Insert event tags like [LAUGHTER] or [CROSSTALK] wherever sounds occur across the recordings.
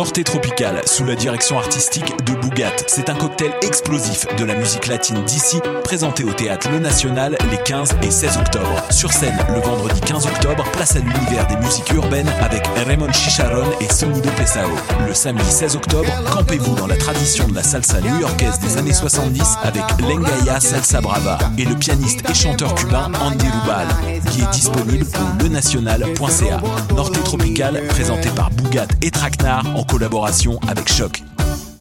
Norte Tropical, sous la direction artistique de Bougat. C'est un cocktail explosif de la musique latine d'ici, présenté au théâtre Le National les 15 et 16 octobre. Sur scène, le vendredi 15 octobre, place à l'univers des musiques urbaines avec Raymond Chicharon et Sonido Pesao. Le samedi 16 octobre, campez-vous dans la tradition de la salsa new-yorkaise des années 70 avec Lengaya Salsa Brava et le pianiste et chanteur cubain Andy Rubal, qui est disponible au lenational.ca. Norte Tropical, présenté par Bougat et Traquenard en collaboration avec Choc.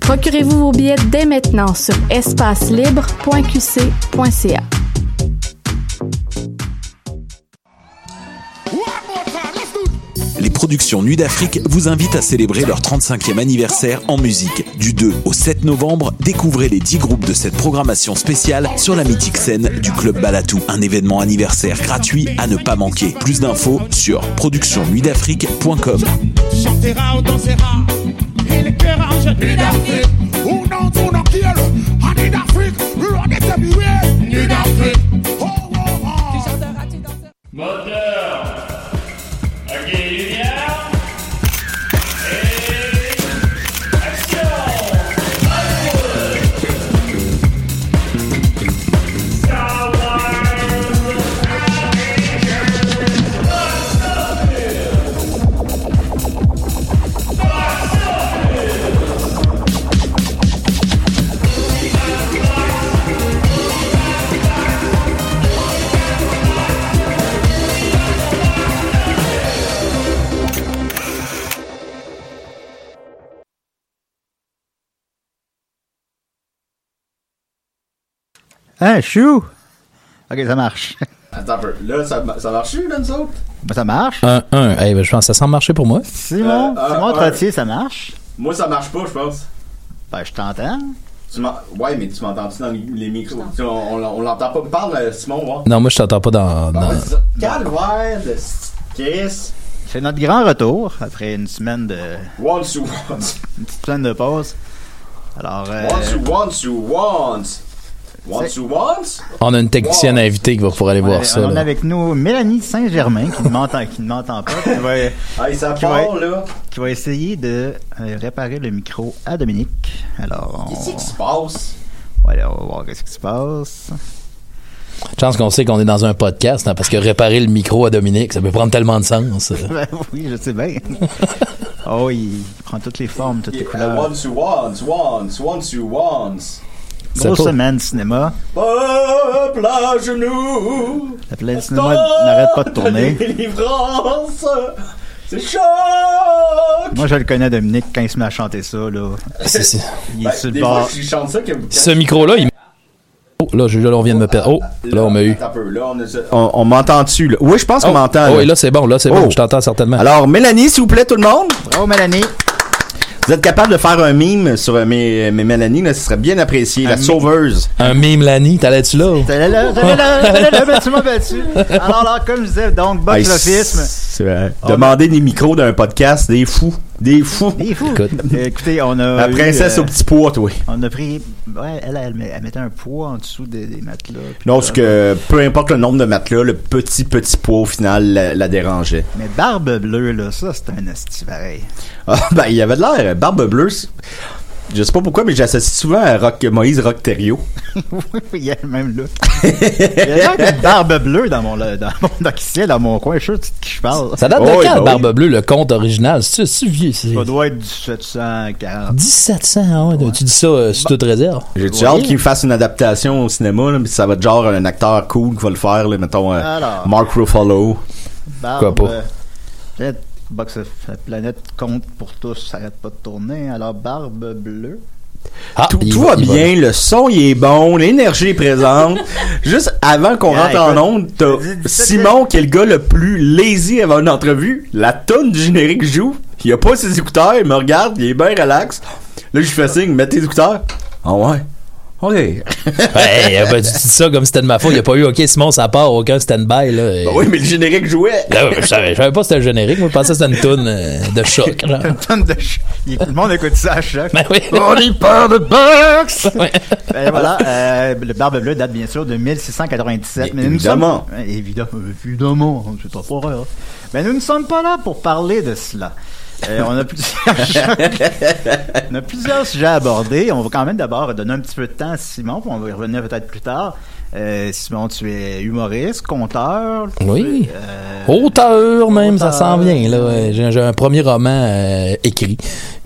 Procurez-vous vos billets dès maintenant sur espacelibre.qc.ca. Les productions Nuit d'Afrique vous invitent à célébrer leur 35e anniversaire en musique. Du 2 au 7 novembre, découvrez les 10 groupes de cette programmation spéciale sur la mythique scène du Club Balatou. Un événement anniversaire gratuit à ne pas manquer. Plus d'infos sur productionnuitdafrique.com. chantera ou dansera Et les cœurs en jeu Nuit d'Afrique Ou non, ou non, qui est le En Hein, chou? Ok, ça marche. [LAUGHS] Attends un peu. Là, ça, ça marche, là, nous autres? Ben, ça marche. Un, un. Hey, ben, je pense que ça semble marcher pour moi. Simon, Euh, Simon un, Trottier, ça marche? Moi, ça marche pas, je pense. Ben, je t'entends. Tu ouais, mais tu m'entends-tu dans les, micros? Tu- On, on, on l'entend pas. Parle, euh, Simon, moi. Non, moi, je t'entends pas dans. Bon, dans-. Calvaire de Chris. C'est notre grand retour après une semaine de. Once you want. Une petite semaine de pause. Alors. Euh, Once you want, you want. Once? On a une technicienne invitée qui va pouvoir aller on voir a- ça. on a là. avec nous Mélanie Saint-Germain qui ne m'entend qui ne m'entend pas. Qui va, Hey, ça qui va- part, là. qui va essayer de euh, réparer le micro à Dominique. Alors. on- Qu'est-ce qui se passe? On va voir qu'est-ce qui se passe. Chance qu'on sait qu'on est dans un podcast, hein, parce que réparer le micro à Dominique, ça peut prendre tellement de sens. [LAUGHS] Ben oui, je sais bien. [LAUGHS] oh, il prend toutes les formes, toutes les couleurs. once you want, once, once you want. Grosse pas- semaine cinéma. Peuple à genoux. La pleine cinéma n'arrête pas de tourner. Délivrance. C'est choc. Moi, je le connais, Dominique, quand il se met à chanter ça, là. C'est- c'est- Il est Ben, sur le bord. fois, je chante ça que. Ce micro-là, il. Oh, là, je- là, on vient de me perdre. Oh, là, on m'a eu. On, a- on, on m'entend dessus, là? Oui, je pense qu'on Oh, m'entend. oh, là. et là, c'est bon, là, c'est bon, Oh. je t'entends certainement. Alors, Mélanie, s'il vous plaît, tout le monde. Oh, Mélanie. Vous êtes capable de faire un mime sur euh, mes, mes Mélanie, là, ce serait bien apprécié. La mime. sauveuse. Un mime Lani, t'allais-tu là? T'allais là, t'allais là, t'allais là, ben, tu m'as battu. Alors là, comme je disais, donc, box l'office. Demander des micros d'un podcast, des fous. Des fous. Il est fou. Écoute. Euh, Écoutez, on a. La eu, princesse euh, au petit pois, toi. On a pris. Ouais, elle, elle, met- elle mettait un poids en dessous des, des matelas. Non, parce que peu importe le nombre de matelas, le petit, petit poids, au final, la, la dérangeait. Mais Barbe Bleue, là, ça, c'est un esti pareil. Ah, ben, il y avait de l'air. Barbe bleue. Je sais pas pourquoi, mais j'associe souvent à Rock, Moïse Rock Thériault. [LAUGHS] Il y a le même look. [LAUGHS] Il y a une barbe bleue dans mon, dans mon, dans, ici, dans mon coin. Je sais de qui je parle. Ça date de Oh, oui, quand, bah oui. Barbe Bleue, le conte original? C'est c'est vieux. c'est- Ça doit être 1740. 1700, ah ouais. Tu dis ça euh, sur toute réserve? J'ai Oui. hâte qu'il fasse une adaptation au cinéma, là, puis ça va être genre un acteur cool qui va le faire, là, mettons euh, Alors. Mark Ruffalo. Barbe, Pourquoi pas? euh, box planète compte pour tous, ça arrête pas de tourner. Alors, barbe bleue. Ah, Tout, va bien, le son il est bon, l'énergie est présente. [LAUGHS] Juste avant qu'on Yeah, rentre en onde, t'as Simon qui est le gars le plus lazy avant une entrevue. La tonne du générique joue. Il a pas ses écouteurs, il me regarde, il est bien relax. Là, je lui fais signe, mets tes écouteurs. Ah ouais. OK. [LAUGHS] Ouais, ben, tu dis ça comme si c'était de ma faute. Il n'y a pas eu, OK, Simon, ça part, aucun stand-by, là. Ben oui, mais le générique jouait. [LAUGHS] Là, je, savais, je savais pas que c'était le générique. Moi, je pensais que c'était une toune euh, de choc. [LAUGHS] genre. Une tonne de ch- il- Tout le monde écoute ça à chaque. Ben oui. On y parle de box! Ouais. Ben voilà, euh, le Barbe Bleue date bien sûr de 1697. Mais nous Évidemment. sommes- euh, évidemment, évidemment, c'est pas pour rien. Mais nous ne sommes pas là pour parler de cela. Euh, on, a plusieurs, [LAUGHS] on a plusieurs sujets à aborder. On va quand même d'abord donner un petit peu de temps à Simon, puis on va y revenir peut-être plus tard. Euh, Simon, tu es humoriste, conteur. Oui. Euh, Auteur, même, ça s'en vient, là. J'ai un premier roman écrit.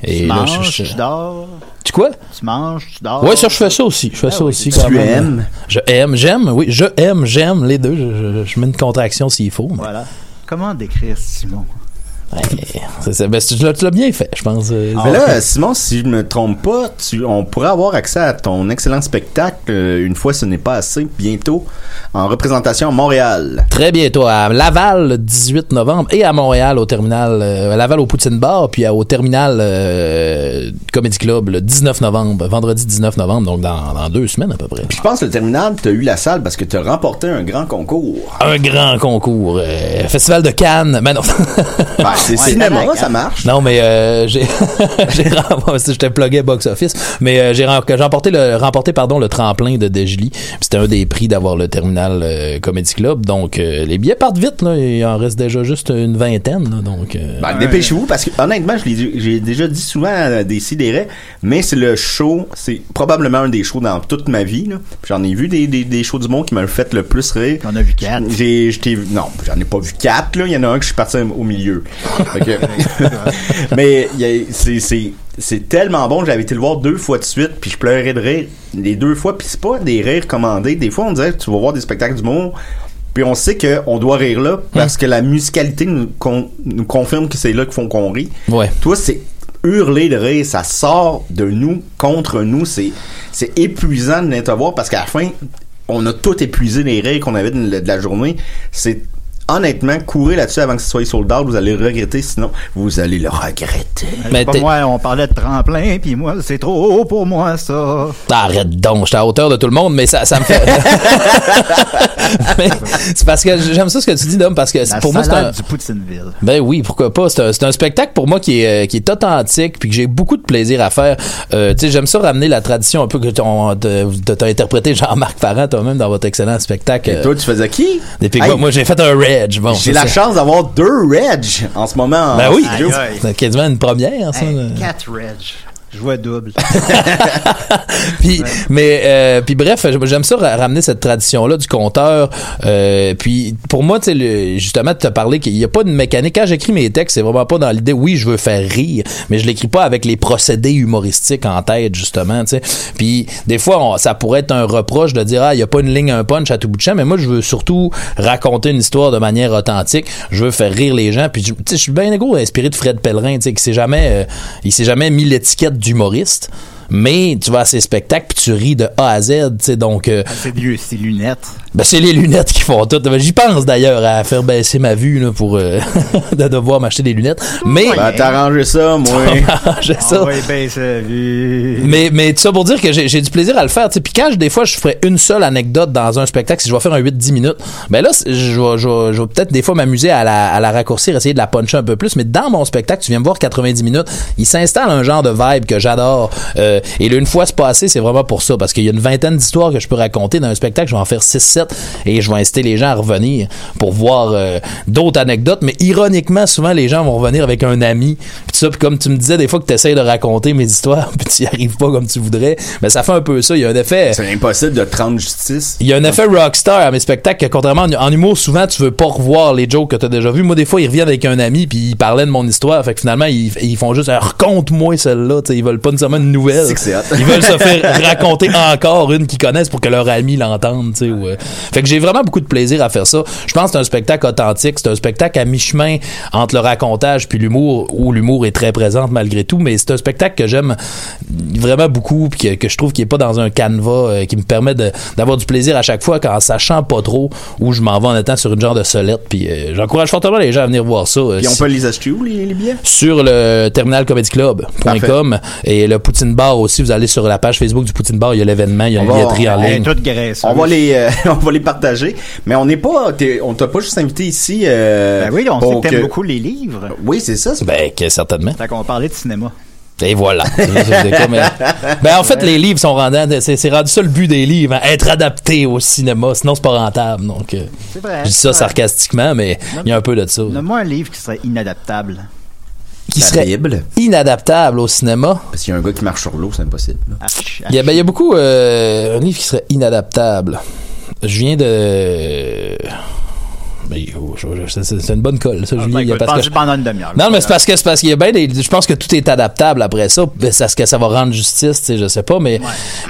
Et tu là, manges, je, je- tu dors, Tu quoi? tu manges, tu dors. Ouais, ça, je fais ça aussi. Je fais Ah ça oui, aussi. tu quand même. aimes? Je aime, j'aime, oui. Je aime, j'aime, les deux. Je, je- je mets une contraction s'il faut. mais- Voilà. Comment décrire Simon? Ouais, ben, tu l'as tu bien fait, je pense. euh, Mais là, Simon, si je me trompe pas, tu, on pourrait avoir accès à ton excellent spectacle, euh, une fois ce n'est pas assez, bientôt, en représentation à Montréal. Très bientôt à Laval le 18 novembre et à Montréal au terminal euh, à Laval au Poutine Bar puis à- au terminal Comedy Club le 19 novembre, vendredi 19 novembre donc dans, dans deux semaines à peu près. Je pense que le terminal, t'as eu la salle parce que t'as remporté un grand concours. Un grand concours, festival de Cannes, mais non. Ben, c'est Ouais, cinéma, ça hein. marche. Non, mais euh, j'ai [LAUGHS] [LAUGHS] plugué box office, mais euh, j'ai rem- j'ai remporté le remporté pardon le tremplin de Degely. Puis C'était un des prix d'avoir le terminal euh, Comedy Club. Donc euh, les billets partent vite là, il en reste déjà juste une vingtaine là, donc euh, Ben, dépêchez-vous parce que honnêtement, je j'ai déjà dit souvent à des sidérés, mais c'est le show, c'est probablement un des shows dans toute ma vie. J'en ai vu des, des, des shows du monde qui m'ont fait le plus rire. On a vu quatre. J'ai, non, j'en ai pas vu quatre, là. Il y en a un que je suis parti au milieu. [LAUGHS] Que- [LAUGHS] mais c'est, tellement bon, j'avais été le voir deux fois de suite, puis je pleurais de rire les deux fois, puis c'est pas des rires commandés. Des fois, on dirait que tu vas voir des spectacles d'humour, puis on sait qu'on doit rire là, parce que la musicalité nous, con- nous confirme que c'est là qu'ils font qu'on rit. ouais. Toi, c'est hurler de rire, ça sort de nous contre nous, c'est épuisant de les voir parce qu'à la fin, on a tout épuisé les rires qu'on avait de, de la journée. C'est honnêtement courir là-dessus avant que ce soit sold out, vous allez le regretter, sinon vous allez le regretter. Mais Pas t'es- moi, on parlait de tremplin, puis moi, c'est trop pour moi, ça. Arrête donc, j'étais à hauteur de tout le monde, mais ça, ça me fait. [LAUGHS] C'est parce que j'aime ça ce que tu dis, Dom, parce que La pour moi, c'est un. du Poutineville. Ben oui, pourquoi pas. C'est un, c'est un spectacle pour moi qui est, euh, qui est authentique puis que j'ai beaucoup de plaisir à faire. Euh, tu sais, j'aime ça ramener la tradition un peu que ton- t'as t'as interprété Jean-Marc Parent toi-même dans votre excellent spectacle. Et toi, tu faisais qui? Pigouins. Hey, Moi, j'ai fait un Reg. Bon, J'ai la ça. chance d'avoir deux Reg en ce moment. en Ben oui. C'est quasiment une première, ça. Hey, Reg. Je jouais double. [LAUGHS] puis mais euh, puis bref j'aime ça ra- ramener cette tradition là du compteur euh, puis pour moi tu sais justement tu as parlé qu'il y a pas une mécanique. Quand j'écris mes textes c'est vraiment pas dans l'idée oui je veux faire rire mais je l'écris pas avec les procédés humoristiques en tête justement tu sais. Puis des fois on- ça pourrait être un reproche de dire ah il y a pas une ligne un punch à tout bout de champ mais moi je veux surtout raconter une histoire de manière authentique. Je veux faire rire les gens puis je- tu sais je suis bien égaux inspiré de Fred Pellerin tu sais qui s'est jamais euh, il s'est jamais mis l'étiquette d'humoriste mais tu vas à ces spectacles puis tu ris de A à Z, tu sais, donc euh, C'est vieux, c'est lunettes. ben, c'est les lunettes qui font tout. Ben, J'y pense d'ailleurs à faire baisser ma vue là, pour euh, [LAUGHS] de devoir m'acheter des lunettes. Mais Ben, t'as arrangé ça, moi. [LAUGHS] ça. Ah ouais, ben, c'est vu. Mais, mais tout ça pour dire que j'ai du plaisir à le faire. tu sais. Puis quand je- des fois je ferais une seule anecdote dans un spectacle, si je vais faire un 8-10 minutes, ben là, je vais, je vais- je vais peut-être des fois m'amuser à la, à la raccourcir, essayer de la puncher un peu plus. Mais dans mon spectacle, tu viens me voir 90 minutes, il s'installe un genre de vibe que j'adore. Euh, euh, et là, une fois c'est passé, c'est vraiment pour ça, parce qu'il y a une vingtaine d'histoires que je peux raconter dans un spectacle, je vais en faire 6-7 et je vais inciter les gens à revenir pour voir euh, d'autres anecdotes, mais ironiquement, souvent les gens vont revenir avec un ami, puis ça, puis comme tu me disais des fois que tu essayes de raconter mes histoires, [LAUGHS] puis tu y arrives pas comme tu voudrais, mais ça fait un peu ça, il y a un effet... C'est impossible de te rendre justice. Il y a un effet rockstar à mes spectacles que contrairement en, en humour, souvent tu veux pas revoir les jokes que t'as déjà vus. Moi, des fois, ils reviennent avec un ami puis ils parlaient de mon histoire. Fait que finalement, ils, ils font juste raconte-moi celle-là. Tu sais, Ils veulent pas nécessairement une nouvelle. Ils veulent se faire [LAUGHS] raconter encore une qu'ils connaissent pour que leur ami l'entende. tu sais, ou, euh. Fait que j'ai vraiment beaucoup de plaisir à faire ça. Je pense que c'est un spectacle authentique. C'est un spectacle à mi-chemin entre le racontage puis l'humour, où l'humour est très présente malgré tout. Mais c'est un spectacle que j'aime vraiment beaucoup puis que, que je trouve qu'il est pas dans un canevas euh, qui me permet d'avoir du plaisir à chaque fois en sachant pas trop où je m'en vais en étant sur une genre de solette. Puis euh, j'encourage fortement les gens à venir voir ça. euh, Puis on si- peut les acheter où, les, les billets? sur le terminalcomedyclub.com et le Poutine Bar aussi. Vous allez sur la page Facebook du Poutine Bar, il y a l'événement, il y a une billetterie en ligne. On va les, euh, [LAUGHS] on va les partager. Mais on n'est pas, on t'a pas juste invité ici. Euh, Ben oui, on sait que t'aimes beaucoup les livres. Oui, c'est ça. c'est- Ben, que certainement. Fait qu'on va parler de cinéma. Et voilà. [LAUGHS] Euh, ben, en fait, les livres sont rendus, c'est, c'est rendu ça le but des livres, hein, être adapté au cinéma, sinon c'est pas rentable. Donc, euh, C'est vrai. je dis ça vrai. sarcastiquement, mais il y a un peu de ça. Donne-moi un livre qui serait inadaptable. Qui serait inadaptable au cinéma. Parce qu'il y a un gars qui marche sur l'eau, c'est impossible. Arch- Il y a, ben, il y a beaucoup, euh, un livre qui serait inadaptable. Je viens de, ben, c'est, une bonne colle, ça, Ah, Julien. ben, parce que pendant une demi-heure. Non, mais c'est parce que c'est parce qu'il y a bien des. Je pense que tout est adaptable après ça. Ben, c'est ce que ça va rendre justice, tu sais, je sais pas, mais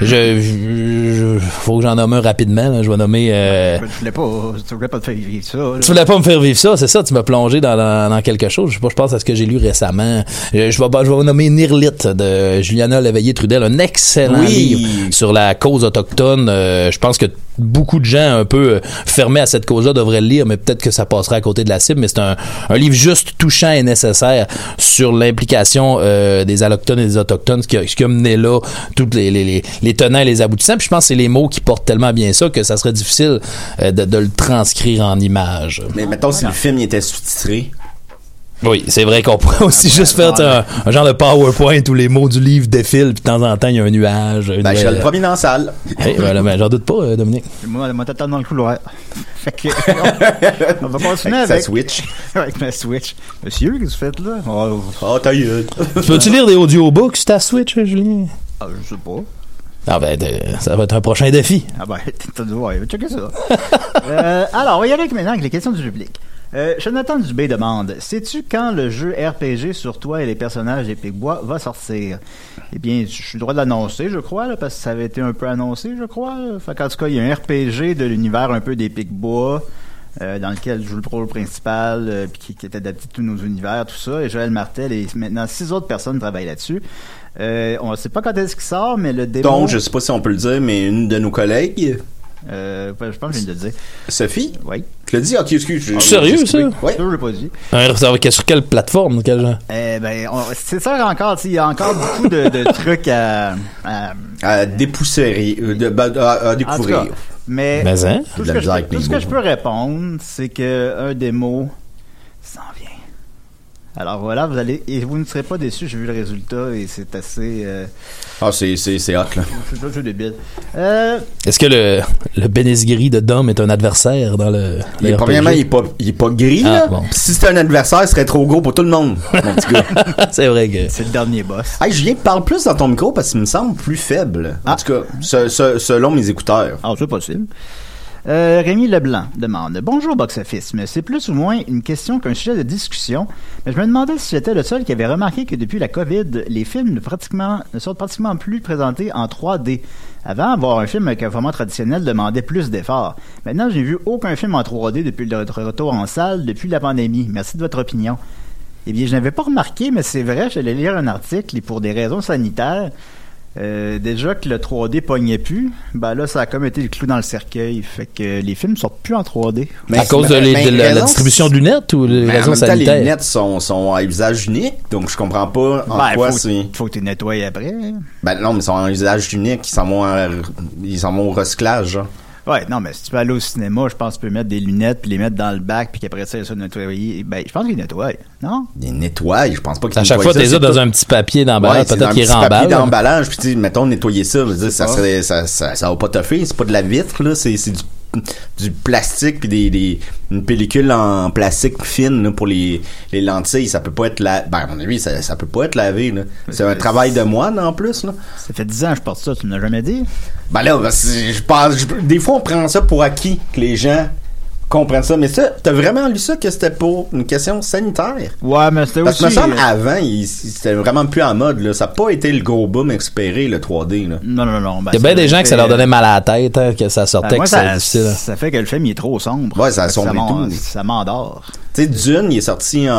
je, je- je- faut que j'en nomme un rapidement. là. Je vais nommer. euh, Je voulais pas, je voulais pas te faire vivre ça. là. tu voulais pas me faire vivre ça, c'est ça, tu m'as plongé dans, dans, dans quelque chose. Je sais pas, je pense à ce que j'ai lu récemment. Je, je vais, je vais nommer Nirlit de Juliana Léveillé-Trudel, un excellent Oui. livre sur la cause autochtone. Euh, je pense que beaucoup de gens un peu fermés à cette cause-là devraient le lire, mais peut-être que ça passerait à côté de la cible. Mais c'est un, un livre juste touchant et nécessaire sur l'implication euh, des allochtones et des autochtones, ce qui a, qui a mené là, toutes les, les, les, les tenants et les aboutissants. Puis je pense que c'est les mots qui portent tellement bien ça que ça serait difficile euh, de, de le transcrire en images. Mais mettons, si le film il était sous-titré. Oui, c'est vrai qu'on pourrait aussi juste faire un, un genre de PowerPoint où les mots du livre défilent, puis de temps en temps, il y a un nuage. une- Ben, je suis le premier dans la salle. Hey, ben, j'en doute pas, euh, Dominique. Moi, moi, t'attends dans le couloir. [LAUGHS] fait que, on va continuer Avec sa avec, Switch. [LAUGHS] avec ma Switch. Monsieur, qu'est-ce que vous faites là? Oh, Oh, ta gueule. Peux-tu lire des audiobooks sur ta Switch, Julien? ah, je sais pas. Ah ben, de- ça va être un prochain défi. Ah ben, [LAUGHS] t'as dû voir, checker ça. euh, alors, on va y aller maintenant avec les questions du public. Euh, Jonathan Dubé demande Sais-tu quand le jeu RPG sur toi et les personnages des Picbois va sortir? Eh bien, je suis droit de l'annoncer, je crois, parce que ça avait été un peu annoncé, je crois. Fait qu'en tout cas, il y a un RPG de l'univers un peu des Picbois. euh, dans lequel je joue le rôle principal, euh, qui, est adapté à tous nos univers, tout ça. Et Joël Martel et maintenant six autres personnes travaillent là-dessus. Euh, on ne sait pas quand est-ce qu'il sort, mais le. Donc, je sais pas si on peut le dire, mais une de nos collègues, Euh, je pense que je viens de le dire. Sophie, Oui. tu l'as dit? Ok, excuse. j'ai- Sérieux, ça? Ouais. Ça, je l'ai pas dit. Va être sur quelle plateforme, quel genre? Eh ben, on- c'est ça encore. Il y a encore beaucoup de, de [LAUGHS] trucs à, à- À dépoussiérer, euh, de, bah, à, à en tout découvrir. cas, mais Mais hein? tout, ce que, je, tout ce que je peux répondre, c'est que un démo vient. Alors voilà, vous allez et vous ne serez pas déçus. J'ai vu le résultat et c'est assez. Euh, Ah, c'est, c'est, c'est hot, là. c'est ça, c'est débile. Euh, Est-ce que le, le Benezgiri de Dom est un adversaire dans le. Mais le premièrement, il RPG? est pas, il est pas gris, Ah, là. bon. Si c'était un adversaire, il serait trop gros pour tout le monde, mon petit gars. [LAUGHS] c'est vrai que. c'est le dernier boss. Hey, Julien, parle plus dans ton micro parce qu'il me semble plus faible. En Ah. tout cas, ce- ce- selon mes écouteurs. Ah, c'est possible. Euh, Rémi Leblanc demande Bonjour Box Office, mais c'est plus ou moins une question qu'un sujet de discussion. Mais je me demandais si j'étais le seul qui avait remarqué que depuis la COVID, les films ne, ne sont pratiquement plus présentés en 3D. Avant, voir un film avec un format traditionnel demandait plus d'efforts. Maintenant, j'ai vu aucun film en 3D depuis le retour en salle depuis la pandémie. Merci de votre opinion. Eh bien, je n'avais pas remarqué, mais c'est vrai, j'allais lire un article et pour des raisons sanitaires, euh, déjà que le 3D pognait plus, ben là, ça a comme été le clou dans le cercueil. Fait que les films sortent plus en 3D. Mais- à cause de, les- mais de la, distribution de lunettes ou les Mais en raisons même temps, les lunettes sont, sont à usage unique, donc je comprends pas en Ben, quoi faut, c'est. faut que tu nettoies après. Ben non, mais ils sont à usage unique, ils s'en vont, à- ils s'en vont au recyclage. hein. Ouais, non, mais si tu peux aller au cinéma, je pense que tu peux mettre des lunettes puis les mettre dans le bac puis qu'après ça, ça nettoyer. Ben, je pense qu'ils nettoient, non? Des nettoient, je pense pas qu'ils À chaque nettoient fois, c'est ça dans un petit papier Ouais, d'emballage, dans peut-être un qu'il petit papier remballe. d'emballage, puis tu mettons, nettoyer ça, je veux dire, ça, serait, ça, ça, ça va pas toffer, c'est pas de la vitre, là, c'est du, du plastique puis des, des, une pellicule en plastique fine, là, pour les, les lentilles, ça peut pas être la, ben, à mon avis, ça, ça peut pas être lavé, là. C'est un travail de moine, en plus, là. Ça fait 10 ans que je porte ça, tu me l'as jamais dit? Ben là, ben, je pense, je- des fois, on prend ça pour acquis, que les gens comprennent ça, mais ça, t'as vraiment lu ça que c'était pour une question sanitaire? Ouais, mais c'était Parce aussi. que me semble, euh, avant, c'était vraiment plus en mode, là. Ça n'a pas été le gros boom expéré, le 3D, là. Non, non, non. ben, Il y a bien ça des gens que ça leur donnait mal à la tête, hein, que ça sortait, Ben, moi, que c'était ça, difficile. ça fait que le film il est trop sombre. Ouais, ça m'en- tout. Ça m'endort. Tu sais, Dune, il est sorti en,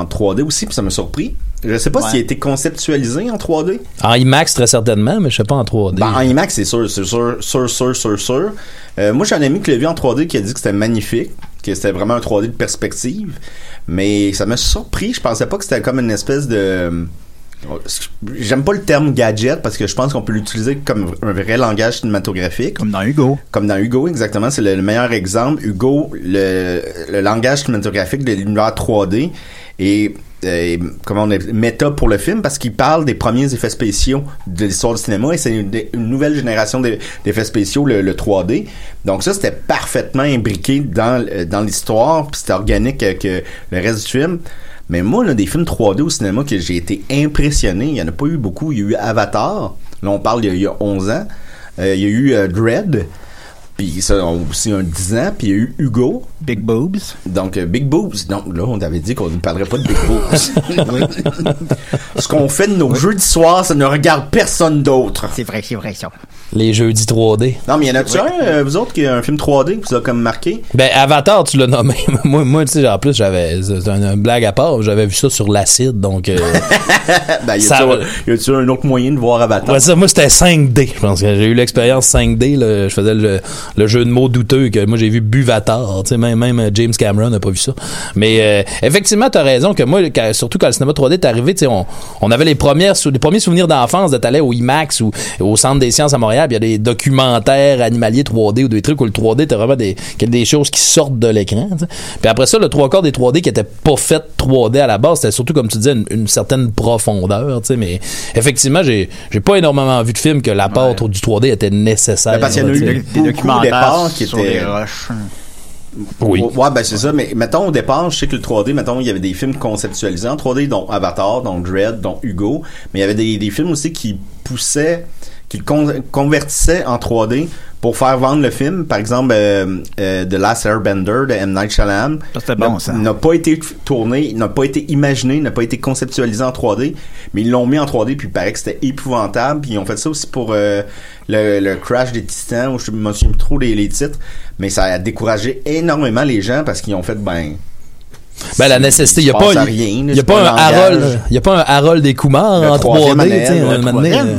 en 3D aussi, puis ça m'a surpris. Je sais pas Ouais. s'il a été conceptualisé en 3D. En IMAX, très certainement, mais je sais pas en 3D. Ben, en IMAX, c'est sûr, c'est sûr, sûr, sûr, sûr, sûr. Euh, moi, j'ai un ami qui l'a vu en 3D qui a dit que c'était magnifique, que c'était vraiment un 3D de perspective. Mais ça m'a surpris. Je pensais pas que c'était comme une espèce de... J'aime pas le terme gadget parce que je pense qu'on peut l'utiliser comme un vrai langage cinématographique. Comme dans Hugo. Comme dans Hugo, exactement, c'est le, le meilleur exemple. Hugo, le, le langage cinématographique de l'univers 3D et euh, comment on est méta pour le film parce qu'il parle des premiers effets spéciaux de l'histoire du cinéma et c'est une, nouvelle génération d'e- d'effets spéciaux le, le 3D donc ça c'était parfaitement imbriqué dans euh, dans l'histoire puis c'était organique avec euh, le reste du film. Mais moi là, des films 3D au cinéma que j'ai été impressionné il y en a pas eu beaucoup. Il y a eu Avatar. Là on parle il y a, il y a 11 ans. Euh, il y a eu Dread puis ça a aussi un 10 ans puis il y a eu Hugo Big Boobs. donc, euh, Big Boobs. Donc, là, on avait dit qu'on ne parlerait pas de Big Boobs. [LAUGHS] Ce qu'on fait de nos jeudis soirs, ça ne regarde personne d'autre. C'est vrai, c'est vrai, ça. Les jeudis 3D. Non, mais y en a-tu un, euh, vous autres, qui a un film 3D qui vous a comme marqué? Ben, Avatar, tu l'as nommé. [LAUGHS] moi, moi tu sais, en plus, j'avais, c'est une, une blague à part, j'avais vu ça sur l'acide, donc, euh, [LAUGHS] Ben, y Ça- a-tu y a-tu un autre moyen de voir Avatar? ouais, ça, moi, c'était 5D. Je pense que j'ai eu l'expérience 5D, là. Je faisais le, le jeu de mots douteux que moi, j'ai vu Buvatar, tu sais, même, même euh, James Cameron n'a pas vu ça. Mais, euh, effectivement, t'as raison que moi, quand- surtout quand le cinéma 3D est arrivé, tu sais, on, on avait les premières, les premiers souvenirs d'enfance de t'aller au IMAX ou au Centre des sciences à Montréal, puis il y a des documentaires animaliers 3D ou des trucs où le 3D était vraiment des, des choses qui sortent de l'écran. Puis après ça, le trois quarts des 3D qui étaient pas fait 3D à la base, c'était surtout, comme tu disais, une, une certaine profondeur, tu sais, mais effectivement, j'ai, j'ai pas énormément vu de films que l'apport du 3D était nécessaire. Ben, parce qu'il y en a eu. Des, documentaires qui sur étaient- les roches. Oui. Ouais, ben c'est ça. Mais mettons, au départ, je sais que le 3D, mettons, il y avait des films conceptualisés en 3D, dont Avatar, dont Dread, dont Hugo. Mais il y avait des, des films aussi qui poussaient, qui le con- convertissaient en 3D pour faire vendre le film. Par exemple, euh, euh, The Last Airbender de M. Night Shyamalan. Ça, c'était bon, n'a- ça. N'a pas été tourné, n'a pas été imaginé, n'a pas été conceptualisé en 3D. Mais ils l'ont mis en 3D, puis il paraît que c'était épouvantable. Puis ils ont fait ça aussi pour euh, le, le Crash des Titans, où je me souviens trop des les titres. Mais ça a découragé énormément les gens parce qu'ils ont fait, ben... Ben, la nécessité, il y a pas, rien, y a pas un. Harold, il y a pas un Harold des Kumar Le en troisième 3D,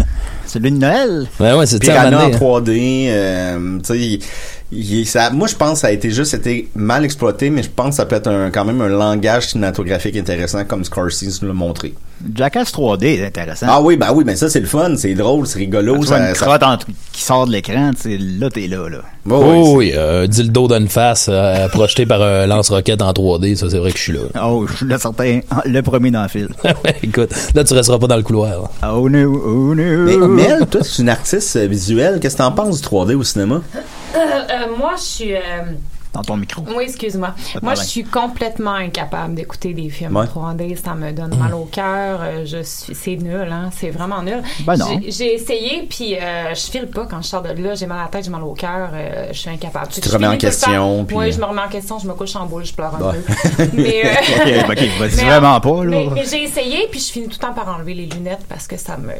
Celui de Noël. Ouais, ouais, c'est Piranha en donné. 3D, euh, tu sais, moi je pense que ça a été juste été mal exploité, mais je pense que ça peut être un, quand même un langage cinématographique intéressant comme Scorsese nous l'a montré. Jackass 3D est intéressant. Ah oui, bah oui, mais ça c'est le fun, c'est drôle, c'est rigolo, Quand tu vois ça, une ça- crotte entre- qui sort de l'écran, tu sais, là, t'es là, là. Oh c'est- oui, euh, dildo d'une face euh, projeté par un lance-roquette en 3D, ça c'est vrai que je suis là. [LAUGHS] Oh, je suis le certain, [LAUGHS] le premier dans le fil. [LAUGHS] Écoute, là tu resteras pas dans le couloir. Oh no, oh no. Mais Mel, toi, tu es une artiste euh, visuelle. Qu'est-ce que t'en penses du 3D au cinéma? Euh, euh, moi, je suis. Dans ton micro. Oui, excuse-moi. Moi, je suis complètement incapable d'écouter des films Ouais. 3D. Ça me donne mal au cœur. Euh, Je suis, c'est nul, hein. C'est vraiment nul. Ben non. J'ai- J'ai essayé, puis euh, je file pas quand je sors de là. J'ai mal à la tête, j'ai mal au cœur. euh, je suis incapable. Tu te remets en question, puis- Oui, je me remets en question. Je me couche en boule, je pleure un Ouais. peu. [LAUGHS] mais, euh, Ok, vas-y [LAUGHS] vraiment pas, là. Mais, mais j'ai essayé, puis je finis tout le temps par enlever les lunettes parce que ça me,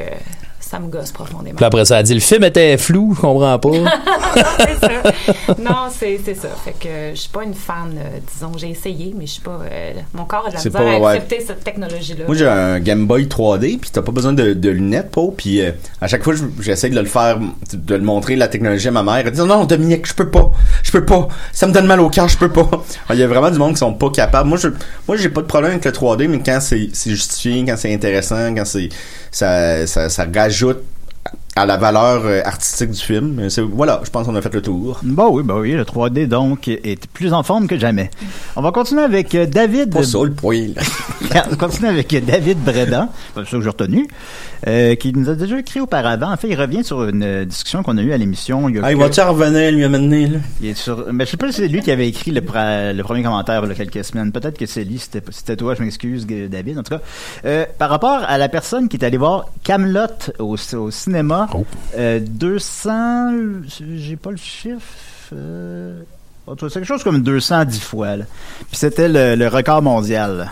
ça me gosse profondément. Puis après ça, elle dit le film était flou, je comprends pas. [LAUGHS] c'est ça. Non, c'est c'est ça. Fait que je suis pas une fan, euh, disons, j'ai essayé, mais je suis pas. euh, mon corps a de la C'est misère pas- à ouais. accepter cette technologie-là. Moi, j'ai un Game Boy 3D, puis t'as pas besoin de, de lunettes, pas. Puis euh, à chaque fois, je- j'essaie de le faire, de le montrer la technologie à ma mère. Elle dit non, Dominique, je peux pas, je peux pas, ça me donne mal au cœur, je peux pas. Il y a vraiment du monde qui sont pas capables. Moi, je, moi, j'ai pas de problème avec le 3D, mais quand c'est c'est justifié, quand c'est intéressant, quand c'est ça, ça, ça rajoute à la valeur euh, artistique du film. C'est- Voilà, je pense qu'on a fait le tour. Bon oui, bah oui, le 3D donc est plus en forme que jamais. On va continuer avec euh, David. Pas ça le point. là. [LAUGHS] On continue avec euh, David Bredan, c'est ça que j'ai retenu, euh, qui nous a déjà écrit auparavant. En fait, il revient sur une euh, discussion qu'on a eue à l'émission. Il, Ah, il que- va-tu en revenir lui amener là? il est sur, mais je sais pas si c'est lui qui avait écrit le, pra- le premier commentaire il y a quelques semaines. Peut-être que c'est lui, c'était, c'était toi, je m'excuse, David. En tout cas, euh, par rapport à la personne qui est allée voir Camelot au, au cinéma, euh, 200, j'ai pas le chiffre. euh, en tout cas, c'est quelque chose comme 210 fois. là. Puis c'était le, le record mondial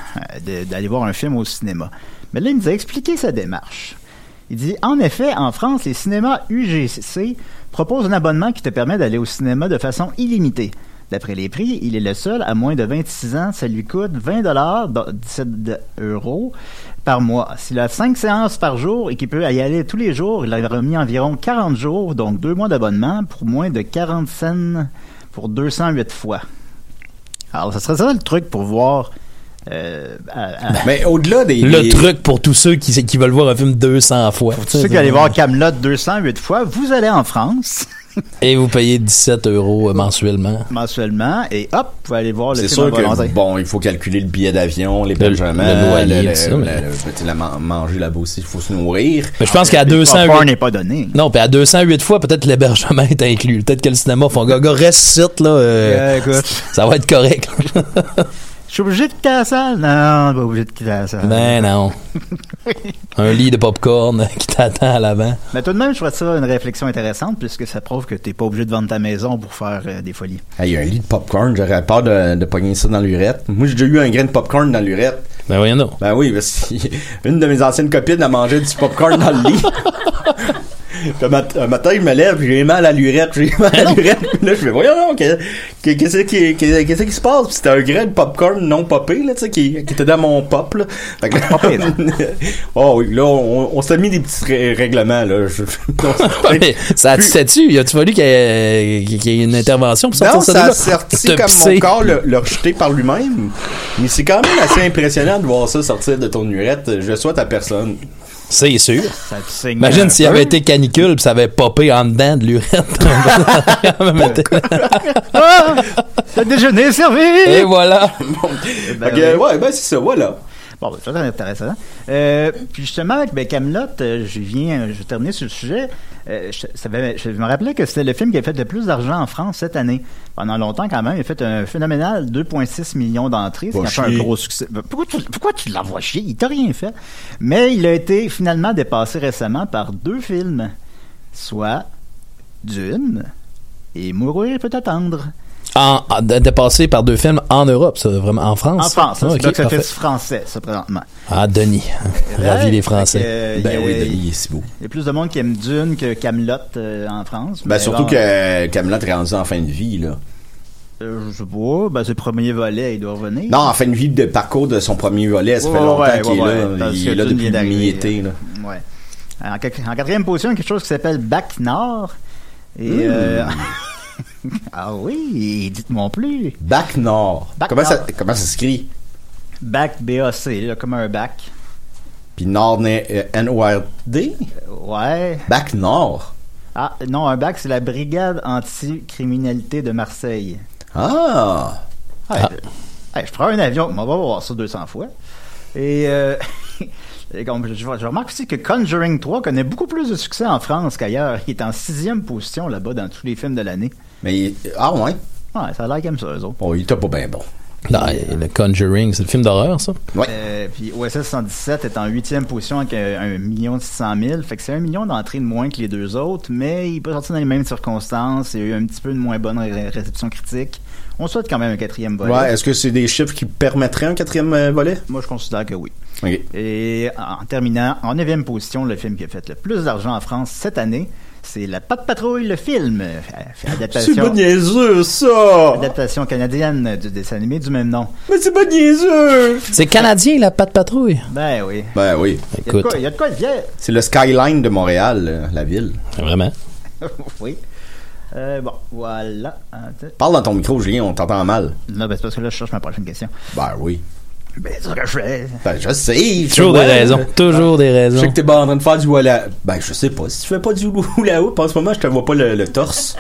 euh, d'aller voir un film au cinéma. Mais là, il nous a expliqué sa démarche. Il dit En effet, en France, les cinémas UGC proposent un abonnement qui te permet d'aller au cinéma de façon illimitée. D'après les prix, il est le seul à moins de 26 ans. Ça lui coûte 20 dollars, 17 euros par mois. S'il a 5 séances par jour et qu'il peut y aller tous les jours, il a remis environ 40 jours, donc deux mois d'abonnement pour moins de 40 cents pour 208 fois. Alors, ça serait ça le truc pour voir. Euh, à- à- Mais au-delà des. Le des- truc pour tous ceux qui, qui veulent voir un film 200 fois. Tous ceux qui allaient voir Camelot 208 fois, vous allez en France [LAUGHS] Et vous payez 17 euros euh, mensuellement. mensuellement et hop, vous allez voir le C'est film sûr en volonté. que, bon, il faut calculer le billet d'avion, l'hébergement, le loyer, le- ça, le- mais- man- manger là-bas aussi, il faut se nourrir. Mais je pense qu'à Le 208 popcorn n'est pas donné. Non, puis à 208 fois, peut-être l'hébergement [LAUGHS] est inclus. Peut-être que le cinéma font gaga reste site, là. euh, écoute, ça va être correct. [LAUGHS] je suis obligé de quitter la salle. Non, pas obligé de quitter la salle. ben non. [LAUGHS] Un lit de popcorn [LAUGHS] qui t'attend à l'avant. Mais tout de même, je trouve ça une réflexion intéressante puisque ça prouve que t'es pas obligé de vendre ta maison pour faire euh, des folies. Hey, Il y a un lit de popcorn, j'aurais peur de, de pogner ça dans l'urette. Moi, j'ai déjà eu un grain de popcorn dans l'urette. Ben voyons donc. Ben oui, parce que [LAUGHS] une de mes anciennes copines a mangé du popcorn dans le lit. Puis un, mat- un matin, je me lève, j'ai mal à l'urette, j'ai mal à l'urette. Là, je fais, voyons qu'est- qu'est-ce qui, qu'est-ce qui se passe? Puis c'était un grain de popcorn non popé, là, tu sais, qui, qui était dans mon pop, là. Fait que là, oh [LAUGHS] oui, là, on, on s'est mis des petits ré- règlements, là. Je- [LAUGHS] mais ça a tu Y a-tu fallu qu'il y, ait- qu'il y ait une intervention pour sortir Non, ça ça de a sorti Te comme pisser. mon corps le, le rejeté par lui-même. Mais c'est quand même assez impressionnant de voir ça sortir de ton urette. Je le souhaite à personne. C'est sûr. Ça te saigne Imagine s'il avait été canicule puis ça avait popé en dedans de l'urette. [LAUGHS] [LAUGHS] Ah! Le déjeuner est servi! Et voilà. Ben Fait que, oui. ouais, ben c'est ça, voilà. Bon, ben, ça c'est intéressant. Euh, puis justement, avec ben, Camelot, euh, je viens, je vais terminer sur le sujet. Euh, je, ça avait- je me rappelais que c'était le film qui a fait le plus d'argent en France cette année. Pendant longtemps, quand même, il a fait un phénoménal 2,6 millions d'entrées, ce qui a fait un gros succès. Ben, Pourquoi tu, pourquoi tu l'envoies chier? Il t'a rien fait. Mais il a été finalement dépassé récemment par deux films, soit Dune et Mourir peut attendre. En, en- dépassé par deux films en Europe, ça, vraiment, en France. En France, Ah, c'est ok, box office parfait. français, ça, présentement. Ah, Denis. Ravi Ouais, les Français. que, euh, Ben a- oui, Denis, il est si beau. Il y a plus de monde qui aime Dune que Camelot euh, en France. Ben surtout bon, que Camelot est rendu en fin de vie, là. euh, je sais pas, ben c'est le premier volet, il doit revenir. Non, en fin de vie de parcours de son premier volet, ça fait Ouais, longtemps ouais, qu'il ouais, est ouais, là. Il est là depuis le mi-été. En, en quatrième position, quelque chose qui s'appelle Bac Nord. Et Hmm. euh, [LAUGHS] [LAUGHS] ah oui, dites-moi plus. Bac Nord. Bac comment, Ça, comment ça s'écrit? Bac BAC, comme un bac. Puis Nord, euh, N-O-R-D? Ouais. Bac Nord. Ah, non, un bac, c'est la Brigade anti-criminalité de Marseille. Ah! Ouais, je- prends un avion, on va voir ça 200 fois. Et, euh, [LAUGHS] et comme je, je remarque aussi que Conjuring 3 connaît beaucoup plus de succès en France qu'ailleurs. Il est en sixième position là-bas dans tous les films de l'année. Mais, il- ah ouais? Ouais, ça a l'air comme ça, eux autres. Bon, il était pas bien bon. Non, le Conjuring, c'est le film d'horreur, ça. Ouais. Euh, puis OSS 117 est en huitième position avec un, 1 million 600 000. Fait que c'est un million d'entrées de moins que les deux autres, mais il peut sortir dans les mêmes circonstances. Il y a eu un petit peu de moins bonne ré- réception critique. On souhaite quand même un quatrième volet. Ouais, est-ce que c'est des chiffres qui permettraient un quatrième euh, volet? Moi, je considère que oui. Ok. Et en terminant, en neuvième position, le film qui a fait le plus d'argent en France cette année, c'est La Patte Patrouille, le film. Adaptation, C'est pas niaiseux, ça! adaptation canadienne du dessin animé du même nom. Mais c'est pas niaiseux! C'est canadien, la patte patrouille. Ben oui. Ben oui. Il y a de Écoute, quoi, il y a de quoi être fier. C'est le skyline de Montréal, euh, la ville. vraiment. [LAUGHS] oui. Euh, bon, voilà. Parle dans ton micro, Julien, on t'entend mal. Non, ben c'est parce que là, je cherche ma prochaine question. Ben oui. Ben, c'est ce que je fais. Ben, je sais. Toujours des raisons. Toujours des Je raisons. sais que t'es pas en train de faire du hula. Ben, je sais pas. Si tu fais pas du [LAUGHS] hula hoop, en ce moment, je te vois pas le, le torse.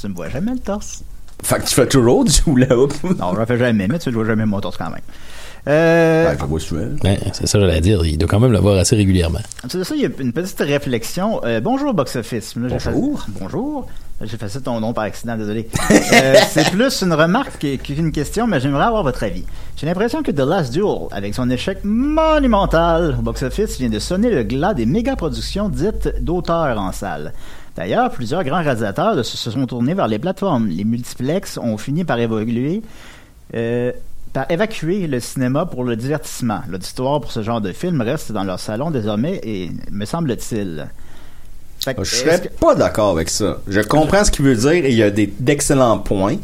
Tu me vois jamais le torse. Fait que tu fais toujours du hula hoop. Non, je le fais jamais, mais tu vois jamais mon torse quand même. Euh, Ben. Ouais, c'est ça j'allais dire. Il doit quand même le voir assez régulièrement. C'est ça, il y a une petite réflexion. Euh, bonjour, Box Office. Là, Bonjour. fait- Bonjour. J'ai fait ça ton nom par accident, désolé. Euh, [LAUGHS] c'est plus une remarque que- qu'une question, mais j'aimerais avoir votre avis. J'ai l'impression que The Last Duel, avec son échec monumental au box-office, vient de sonner le glas des méga-productions dites d'auteurs en salle. D'ailleurs, plusieurs grands réalisateurs se se sont tournés vers les plateformes. Les multiplex ont fini par évoluer, euh, par évacuer le cinéma pour le divertissement. L'auditoire pour ce genre de film reste dans leur salon désormais, et me semble-t-il. Que, Je serais que- pas d'accord avec ça. Je comprends ce qu'il veut dire et il y a des d'excellents points.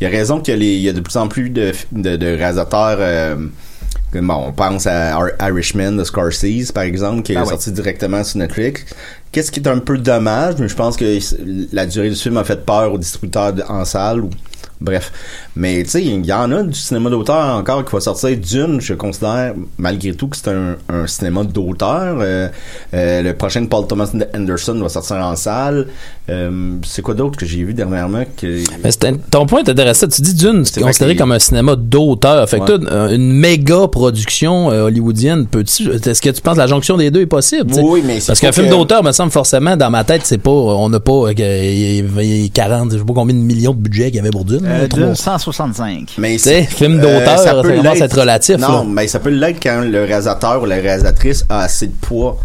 Il y a raison qu'il y a, y de plus en plus de, de, de réalisateurs. euh, bon, on pense à Ir- Irishman de Scorsese, par exemple, qui est Ah sorti directement sur Netflix. Qu'est-ce qui est un peu dommage, mais je pense que la durée du film a fait peur aux distributeurs de- en salle. Ou, bref. Mais tu sais, il y en a du cinéma d'auteur encore qui va sortir d'une, je considère malgré tout que c'est un, un cinéma d'auteur. Euh, euh, le prochain Paul Thomas Anderson va sortir en salle. Euh, c'est quoi d'autre que j'ai vu dernièrement que Mais ton point est intéressant. Tu dis d'une, c'est considéré comme un cinéma d'auteur. Fait que toi, une- méga production hollywoodienne, est-ce que tu penses que la jonction des deux est possible? Oui, mais c'est Parce qu'un film que- d'auteur, me semble forcément, dans ma tête, c'est pas, on n'a pas, euh, que- il y a 40, je sais pas combien de millions de budget qu'il y avait Bourdine. Euh, là, trois. 165. Mais Tu sais, film d'auteur, Euh, ça peut commence à l'être. être relatif, Non, là. mais ça peut l'être quand le réalisateur ou la réalisatrice a assez de poids.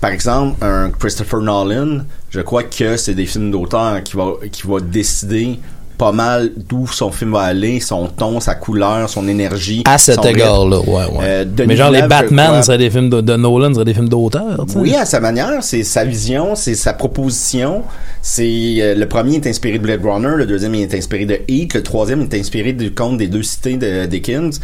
Par exemple, un Christopher Nolan, je crois que c'est des films d'auteur qui va qui va décider pas mal d'où son film va aller, son ton, sa couleur, son énergie. À cet égard-là, ouais, ouais. Euh, mais genre, les Batman seraient des films de, de Nolan, seraient des films d'auteur. Oui, à sa manière, c'est sa vision, c'est sa proposition. C'est euh, le premier est inspiré de Blade Runner, le deuxième est inspiré de Heat, le troisième est inspiré du conte des deux cités de Dickens.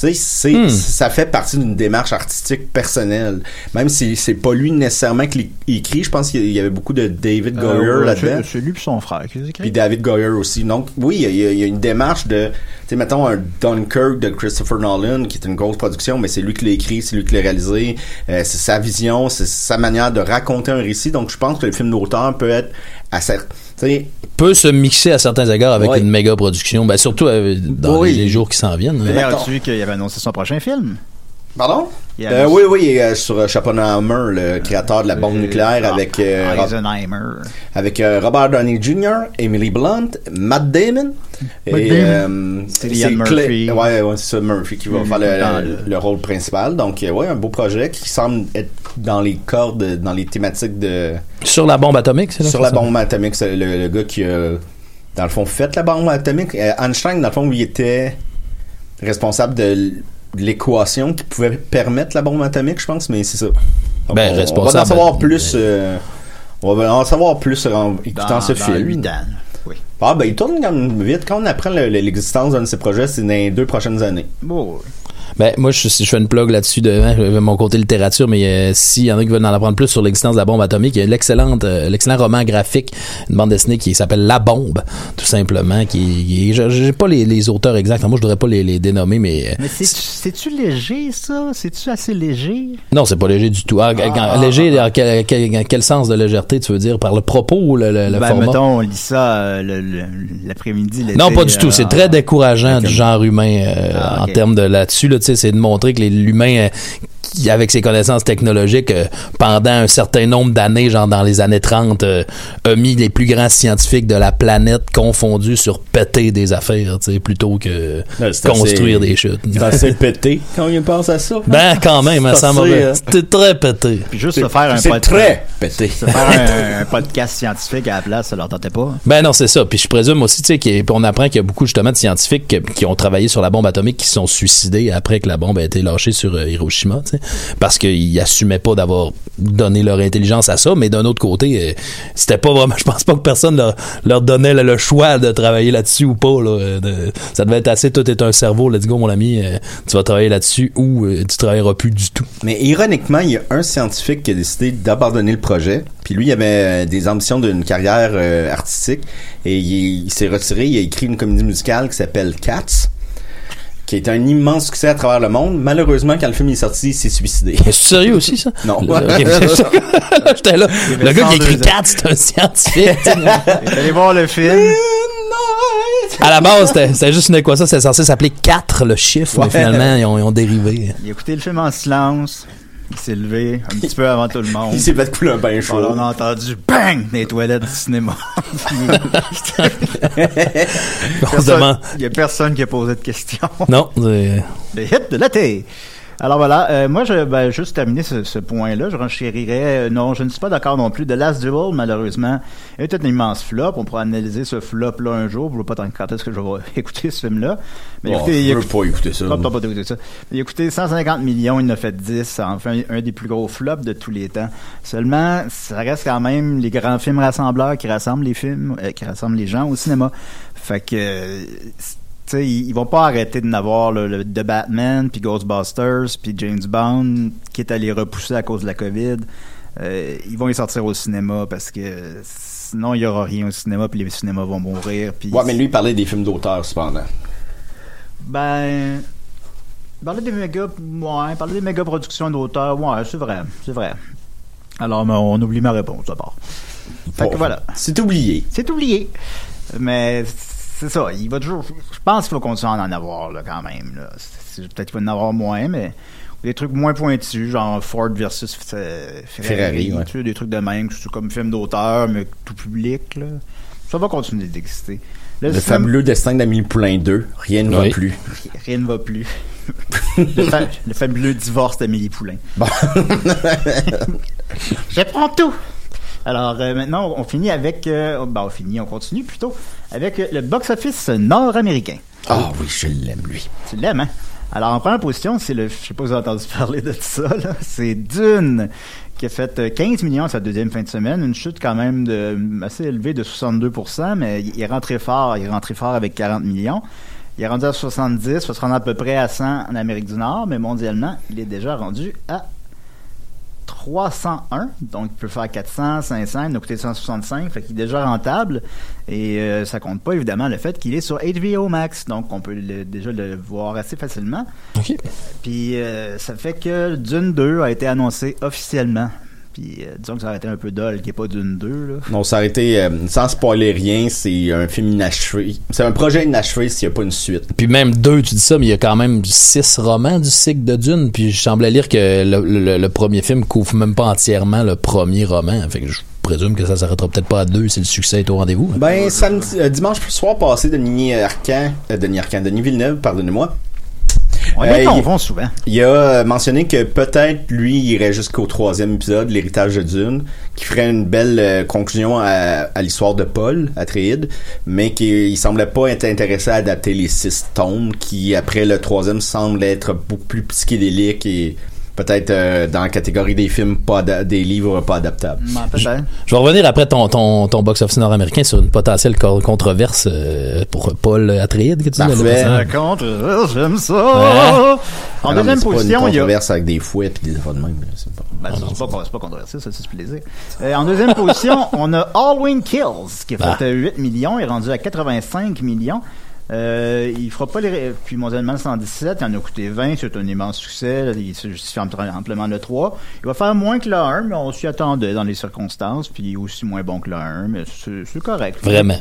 Tu sais, c'est Hmm. ça fait partie d'une démarche artistique personnelle. Même si c'est pas lui nécessairement qui l'écrit, je pense qu'il y avait beaucoup de David Goyer Euh, là-dedans. c'est- lui et son frère qui écrit. Puis David Goyer aussi. Donc, oui, il y a- il y, a une démarche de, tu sais, mettons un Dunkirk de Christopher Nolan, qui est une grosse production, mais c'est lui qui l'a écrit, c'est lui qui l'a réalisé, euh, c'est sa vision, c'est sa manière de raconter un récit. Donc, je pense que le film d'auteur peut être à cette, tu peut se mixer à certains égards avec Ouais. une méga production, ben surtout euh, dans Oui. les, les jours qui s'en viennent. D'ailleurs, as-tu vu qu'il avait annoncé son prochain film? Pardon? Euh, oui, oui, euh, sur euh, Schopenhauer, le créateur de la bombe Euh, nucléaire, avec euh, Rob- Eisenheimer. avec euh, Robert Downey Jr., Emily Blunt, Matt Damon et Damon. euh, c'est Murphy. Ouais, ouais, c'est ça Murphy qui va faire le, rôle principal. Donc euh, ouais, un beau projet qui semble être dans les cordes, dans les thématiques de Sur la bombe atomique, c'est là sur la bombe atomique, c'est le, le gars qui a dans le fond fait la bombe atomique. Euh, Einstein dans le fond il était responsable de l'équation qui pouvait permettre la bombe atomique, je pense, mais c'est ça. Donc, Ben, on- on, va en savoir plus. euh, on va en savoir plus en écoutant Dans, ce dans film. huit ans. Oui. Ah ben il tourne comme vite. Quand on apprend le- le- l'existence d'un de ces projets, c'est dans les deux prochaines années. Bon, Ben, moi, je, je fais une plug là-dessus de hein, mon côté littérature, mais euh, s'il y en a qui veulent en apprendre plus sur l'existence de la bombe atomique, il y a l'excellente, euh, l'excellent roman graphique, une bande dessinée qui s'appelle La Bombe, tout simplement, qui, qui je- j'ai pas les, les auteurs exacts, moi je voudrais pas les, les dénommer, mais, euh, Mais c'est- c'est-tu léger, ça? C'est-tu assez léger? non, c'est pas léger du tout. Ah, quand- léger, dans quel, quel- quel sens de légèreté tu veux dire? Par le propos ou le, le, le ben, format? mettons, on lit ça l'après-midi. Non, pas du tout. C'est très décourageant du genre humain euh, Ah, en termes de là-dessus. Là, c'est de montrer que l'humain, euh, avec ses connaissances technologiques, euh, pendant un certain nombre d'années, genre dans les années 30, euh, a mis les plus grands scientifiques de la planète confondus sur péter des affaires, tu sais, plutôt que Ouais, construire assez- des chutes. C'est assez [LAUGHS] pété quand on pense à ça. Ben, quand même, hein, mauvais. hein. C'était très pété. Puis juste se faire un podcast. très pété. Se faire un, [LAUGHS] un podcast scientifique à la place, ça leur tentait pas. Ben non, c'est ça. Puis je présume aussi, tu sais, qu'il y a- puis on apprend qu'il y a beaucoup justement de scientifiques qui, qui ont travaillé sur la bombe atomique qui se sont suicidés après que la bombe a été lâchée sur euh, Hiroshima, tu sais, parce qu'ils assumaient pas d'avoir donné leur intelligence à ça. Mais d'un autre côté, euh, c'était pas vraiment. [LAUGHS] Je pense pas que personne leur, donnait le, choix de travailler là-dessus ou pas. Euh, ça devait être assez. Tout est un cerveau. Let's go, mon ami. euh, tu vas travailler là-dessus ou tu travailleras plus du tout. Mais ironiquement, il y a un scientifique qui a décidé d'abandonner le projet. Puis lui, il avait des ambitions d'une carrière artistique. Et il s'est retiré. Il a écrit une comédie musicale qui s'appelle Cats. Qui été un immense succès à travers le monde. Malheureusement, quand le film est sorti, il s'est suicidé. C'est sérieux aussi, ça? Non. Ok, [LAUGHS] J'étais là. Le gars qui a écrit 102 ans. 4, c'est un scientifique. Allez voir le film. à la base, c'était c'était juste une équation. C'était censé s'appeler 4, le chiffre. Mais finalement, ils ont, ils ont dérivé. Il a écouté le film en silence. Il s'est levé un petit peu avant tout le monde. Il s'est fait couler un bain chaud. On a entendu bang des toilettes du cinéma. [LAUGHS] Il y a personne qui a posé de questions. Non, c'est- Le hit de l'été. Alors voilà, euh, moi, je, ben, juste terminer ce, ce point-là, je renchérirais. euh, non, je ne suis pas d'accord non plus. The Last Duel, malheureusement, est un immense flop. On pourra analyser ce flop-là un jour. Je ne pas tant quand est-ce que je vais [LAUGHS] écouter ce film-là. Mais Bon, écoutez, je veux pas écouter ça. T'as pas écouté ça. Il a coûté 150 millions, il en a fait 10. C'est enfin un des plus gros flops de tous les temps. Seulement, ça reste quand même les grands films rassembleurs qui rassemblent les films, euh, qui rassemblent les gens au cinéma. Fait que, ils, ils vont pas arrêter de n'avoir le, Batman, puis Ghostbusters, puis James Bond, qui est allé repousser à cause de la COVID. Euh, ils vont les sortir au cinéma parce que sinon il y aura rien au cinéma, puis les cinémas vont mourir. Puis Ouais, mais lui, il parlait des films d'auteur, cependant. ben. Parler des méga. Ouais, parler des méga productions d'auteurs, ouais, c'est vrai. C'est vrai. Alors, mais on oublie ma réponse d'abord. Fait Bon, que voilà. C'est oublié. C'est oublié. Mais c'est ça. Il va toujours. Je pense qu'il va continuer à en avoir, là, quand même. Là. C'est- Peut-être qu'il va en avoir moins, mais. Des trucs moins pointus, genre Ford versus euh, Ferrari. Ferrari, ouais. tu sais, des trucs de même, comme film d'auteur, mais tout public. Là. Ça va continuer d'exister. Le film- fabuleux destin d'Amélie Poulain 2. Rien ne va plus. Rien ne va plus. [LAUGHS] le, fa- le fabuleux divorce d'Amélie Poulain. Bon. [LAUGHS] Je prends tout. Alors euh, maintenant, on finit avec... euh, ben, on finit, on continue plutôt, avec euh, le box-office nord-américain. Ah oui, je l'aime, lui. Tu l'aimes, hein? Alors, en première position, c'est le... Je sais pas si vous avez entendu parler de ça, là. C'est Dune, qui a fait euh, 15 millions sa deuxième fin de semaine. Une chute quand même de, assez élevée de 62% mais il est rentré fort. Il est rentré fort avec 40 millions. Il est rendu à 70, il va se rendre à peu près à 100 en Amérique du Nord, mais mondialement, il est déjà rendu à 301, donc il peut faire 400, 500, il a coûté 165, fait qu'il est déjà rentable. Et euh, ça compte pas évidemment le fait qu'il est sur HBO Max, donc on peut le- déjà le voir assez facilement. Puis euh, ça fait que Dune 2 a été annoncé officiellement. Puis euh, disons que ça aurait été un peu dol qu'il n'y ait pas Dune 2. Là. Non, ça aurait été, euh, sans spoiler rien, c'est un film inachevé. C'est un projet inachevé s'il n'y a pas une suite. Puis même deux, tu dis ça, mais il y a quand même six romans du cycle de Dune. Puis je semblais lire que le, le- le premier film couvre même pas entièrement le premier roman. Fait que je présume que ça s'arrêtera peut-être pas à deux si le succès est au rendez-vous. Ben, samedi, euh, dimanche soir passé, Denis Arcan, euh, Denis Arcan, Denis Villeneuve, pardonnez-moi, On Euh, il- confond souvent. il a euh, mentionné que peut-être lui irait jusqu'au troisième épisode, l'héritage de Dune, qui ferait une belle euh, conclusion à, à l'histoire de Paul Atreides, mais qu'il semblait pas être intéressé à adapter les six tomes, qui après le troisième semble être beaucoup plus psychédélique et peut-être euh, dans la catégorie des films pas des livres pas adaptables. Peut-être. Je vais revenir après ton, ton, ton box-office nord-américain sur une potentielle co- controverse euh, pour Paul Atreides, que tu dis, Parfait. contre, euh, j'aime ça. Ouais. En deuxième position, une il y a. controverse avec des fouets puis des affaires de même. c'est pas- Ben, c'est pas, pas controversé, ça, c'est plaisir. Euh, en deuxième position, on a Halloween Kills, qui a fait Ah. euh, 8 millions, est rendu à 85 millions. Euh, il fera pas les... Puis mondialement 117, il en a coûté 20, c'est un immense succès, là, il se justifie ampl- amplement le 3. Il va faire moins que le 1, mais on s'y attendait dans les circonstances, puis aussi moins bon que le 1, mais c'est c'est correct. Vraiment.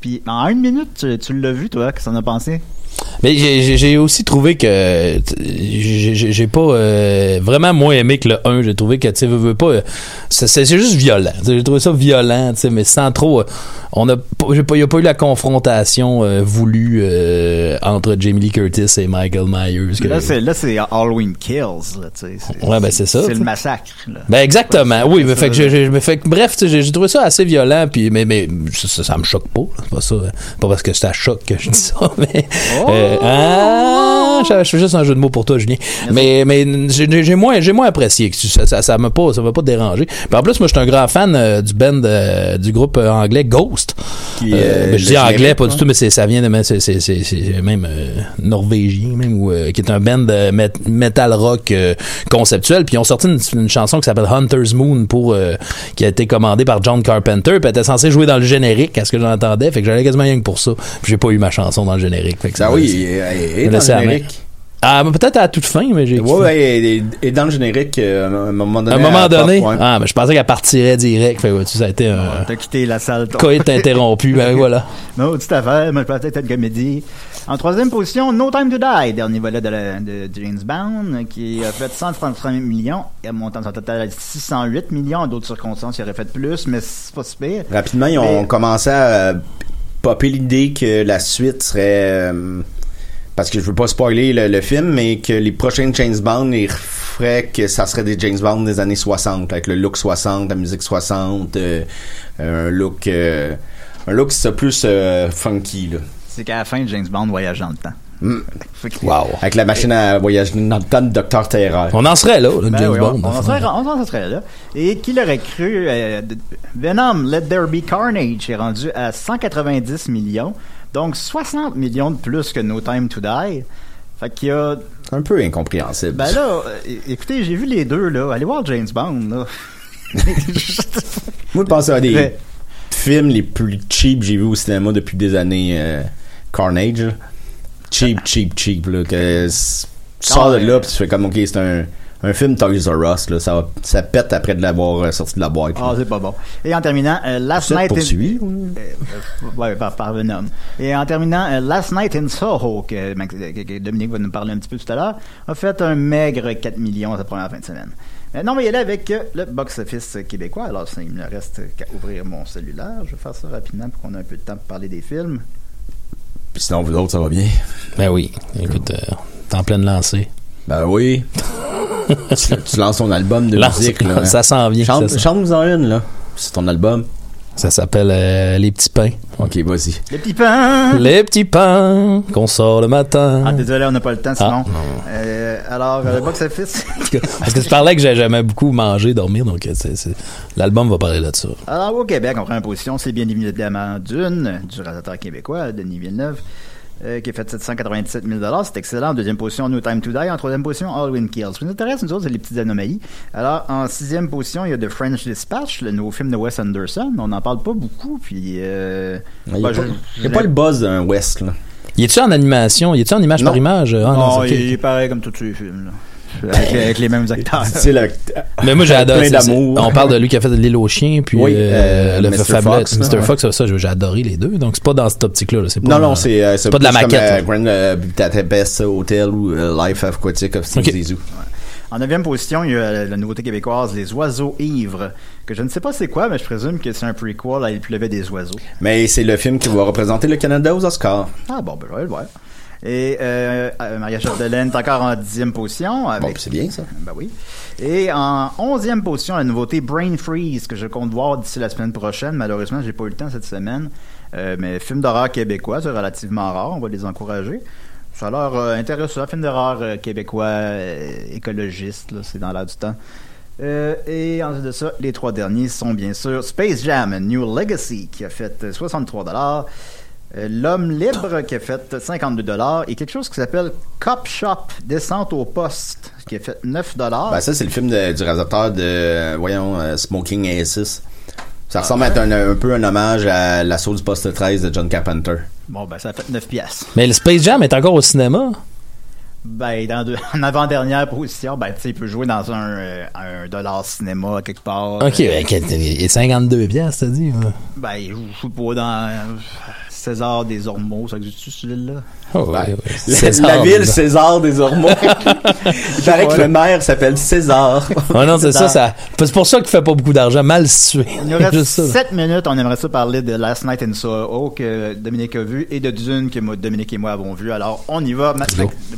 Puis en une minute, tu, tu l'as vu, toi, qu'est-ce que t'en as pensé? Mais j'ai- aussi trouvé que j'ai pas euh, vraiment moins aimé que le 1. J'ai trouvé que tu veux, veux pas euh, c'est juste violent. J'ai trouvé ça violent, tu sais, mais sans trop. euh, on a pas, j'ai pas, y a pas eu la confrontation euh, voulue euh, entre Jamie Lee Curtis et Michael Myers. que- Là, c'est là, c'est Halloween Kills, là, Ouais, ben, c'est ça, C'est le massacre, là. Ben exactement, oui, mais ça, fait que mais fait que bref, j'ai trouvé ça assez violent puis mais mais ça, ça, ça me choque pas, c'est pas ça, hein. pas parce que c'est à choc que je dis ça, [LAUGHS] mais euh, ah, je, fais juste un jeu de mots pour toi, Julien. Mais mais j'ai, moins j'ai moins apprécié que ça ça, ça m'a pas ça m'a pas dérangé. Puis en plus moi je suis un grand fan euh, du band euh, du groupe anglais Ghost. Qui, ben, je dis anglais pas du tout mais ça vient de mais c'est même norvégien même ou euh, qui est un band de metal rock conceptuel. Puis ils ont sorti une, une chanson qui s'appelle Hunter's Moon pour euh, qui a été commandée par John Carpenter. Puis elle était censée jouer dans le générique à ce que j'entendais. Fait que j'allais quasiment rien que pour ça. Puis j'ai pas eu ma chanson dans le générique. Fait que ça Ben m'a- Oui, c'est- il est- il est dans le générique. Ah, mais peut-être à la toute fin, mais j'ai. Ouais, ouais, et, et- et dans le générique, euh, à un moment À donné. un moment donné. pop, ouais. Ah, mais je pensais qu'elle partirait direct. Fait, ouais, tu sais, ça a été un T'as quitté la salle. coït [LAUGHS] interrompu. Ben voilà. [LAUGHS] Non, petite affaire, mais peut-être être comédie. En troisième position, No Time to Die, dernier volet de, la- de James Bond, qui a fait 135 millions, et a monté son total à 608 millions. En d'autres circonstances, il aurait fait plus, mais c'est pas si pire. Rapidement, ils ont Mais- commencé à popper l'idée que la suite serait. euh, parce que je veux pas spoiler le, le film, mais que les prochains James Bond, ils feraient que ça serait des James Bond des années 60, avec le look 60, la musique 60, euh, un look. euh, un look, plus euh, funky, là. C'est qu'à la fin, James Bond voyage dans le temps. Wow. Avec la machine à voyager dans le temps de Docteur Terreur. On en serait là, là, Ben James oui, Bond. on, on en serait, on en serait là. Et qui l'aurait cru? euh, Venom, Let There Be Carnage est rendu à 190 millions. Donc 60 millions de plus que No Time to Die. Fait qu'il y a... C'est un peu incompréhensible. Ben là, écoutez, j'ai vu les deux, là. Allez voir James Bond, là. Moi, je pense à des Mais- films les plus cheap que j'ai vus au cinéma depuis des années. euh, Carnage. Cheap, cheap, cheap. Là, que tu sors de Ah, là puis tu fais comme, ok, c'est un, un film Toys R Us. Là, ça, ça pète après de l'avoir euh, sorti de la boîte. Ah, c'est pas bon. Et en terminant, euh, Last Night... in- Euh, ouais, par, par Venom. Et en terminant, Last Night in Soho, que, Max- que- que Dominique va nous parler un petit peu tout à l'heure, a fait un maigre 4 millions sa première fin de semaine. Non, mais il est là avec le box-office québécois. Alors, il me reste qu'à ouvrir mon cellulaire. Je vais faire ça rapidement pour qu'on ait un peu de temps pour parler des films. Puis sinon, vous autres, ça va bien? Ben oui. Écoute, euh, t'es en pleine lancée. Ben oui. [LAUGHS] tu, tu lances ton album de Lance- musique. Là, [LAUGHS] hein. ça s'en vient. Chante-nous en une, là. C'est ton album. Ça s'appelle euh, Les petits pains. Ok, vas-y. Les petits pains! Les petits pains qu'on sort le matin. Ah, désolé, on n'a pas le temps, sinon. Ah. Euh, alors, euh, le box-office... [LAUGHS] Parce que tu parlais que j'ai- j'aimais beaucoup manger, dormir, donc euh, l'album va parler de ça. Alors, au Québec, en première position, c'est bien évidemment Dune, du réalisateur québécois, Denis Villeneuve, euh, qui a fait 797 000 C'est excellent. En deuxième position, No Time to Die. En troisième position, Halloween Kills. Ce qui nous intéresse, nous autres, c'est les petites anomalies. Alors, en sixième position, il y a The French Dispatch, le nouveau film de Wes Anderson. On n'en parle pas beaucoup, puis... Euh, Il n'y bah, a, pas- je- il y a pas le buzz d'un West, là. Y est-tu en animation? Y est-tu en image Non. par image? Ah, non, il est pareil comme tous les films, là. Avec, avec les mêmes acteurs. C'est le- Mais moi, [LAUGHS] c'est- On parle de lui qui a fait L'île aux chiens, puis Oui, euh, euh, le Mr. Fox, Mr. ouais. Fox, ça, ça, j'ai adoré les deux. Donc, c'est pas dans cette optique-là. là. C'est pas Non, non, c'est euh, c'est pas de la comme, maquette. euh. Grand Budapest Hotel ou Life Aquatic of Steve. En neuvième position, il y a la nouveauté québécoise, Les Oiseaux Ivres, que je ne sais pas c'est quoi, mais je présume que c'est un prequel à Il pleuvait des oiseaux. Mais c'est le film qui va représenter le Canada aux Oscars. Ah bon, ben le voir. Et euh, euh, Maria Chapdelaine est encore en dixième position. Avec, Bon, c'est bien, ça. Ben oui. Et en onzième position, la nouveauté Brain Freeze, que je compte voir d'ici la semaine prochaine. Malheureusement, j'ai pas eu le temps cette semaine. Euh, mais film d'horreur québécois, c'est relativement rare, on va les encourager. Ça a l'air euh, intéressant, film d'horreur euh, québécois euh, écologiste, là, c'est dans l'air du temps. Euh, et ensuite de ça, les trois derniers sont bien sûr Space Jam, New Legacy, qui a fait euh, 63 dollars. Euh, L'homme libre qui a fait 52 dollars et quelque chose qui s'appelle Cop Shop Descente au poste qui a fait 9 dollars. Ben, ça, c'est le film de- du réalisateur de, voyons, euh, Smoking Aces. Ça ressemble à être un, un peu un hommage à l'assaut du poste 13 de John Carpenter. Bon ben ça a fait 9 pièces. Mais le Space Jam est encore au cinéma. Ben dans deux- [LAUGHS] en avant-dernière position, ben tu sais il peut jouer dans un, euh, un dollar cinéma quelque part. Ok, Euh, ben, il est 52 piastres, t'as dit. ouais. Ben il joue, pas dans euh, César des Ormeaux, ça existe celui-là. Oh, ouais, ouais. La, César, la ville. César des Ormeaux. [LAUGHS] Il paraît que le maire s'appelle César. [LAUGHS] Ah non, c'est ça, ça. C'est pour ça qu'il fait pas beaucoup d'argent, mal situé. Il nous reste Juste ça. 7 minutes, on aimerait ça parler de Last Night in Soho que Dominique a vu et de Dune que Dominique et moi avons vu. Alors on y va. Ma-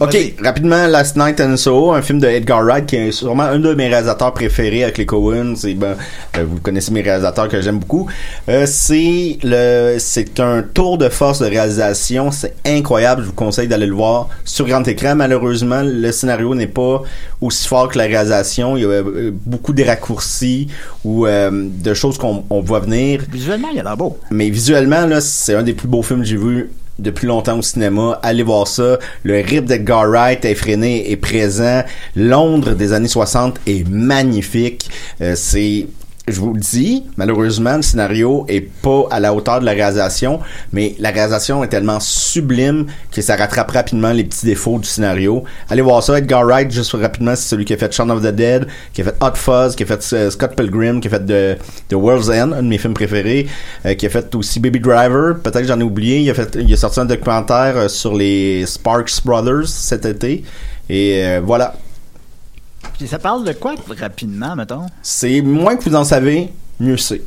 Ok, Vas-y. Rapidement, Last Night in Soho, un film de Edgar Wright qui est sûrement un de mes réalisateurs préférés avec les Coen. C'est ben, euh, vous connaissez mes réalisateurs que j'aime beaucoup. Euh, c'est le, c'est un tour de force de réalisation. C'est incroyable. Je vous conseille d'aller le voir sur grand écran. Malheureusement, le scénario n'est pas aussi fort que la réalisation. Il y a euh, beaucoup de raccourcis ou euh, de choses qu'on on voit venir. Visuellement, il a l'air beau. Mais visuellement, là, c'est un des plus beaux films que j'ai vu depuis longtemps au cinéma. Allez voir ça. Le rip d'Edgar Wright effréné est présent. Londres des années 60 est magnifique. Euh, c'est je vous le dis, malheureusement, le scénario est pas à la hauteur de la réalisation, mais la réalisation est tellement sublime que ça rattrape rapidement les petits défauts du scénario. Allez voir ça, Edgar Wright, juste rapidement, c'est celui qui a fait Shaun of the Dead, qui a fait Hot Fuzz, qui a fait euh, Scott Pilgrim, qui a fait The, World's End, un de mes films préférés, euh, qui a fait aussi Baby Driver, peut-être j'en ai oublié, il a fait, il a sorti un documentaire euh, sur les Sparks Brothers cet été, et voilà. Puis ça parle de quoi rapidement, mettons? C'est moins que vous en savez, mieux c'est.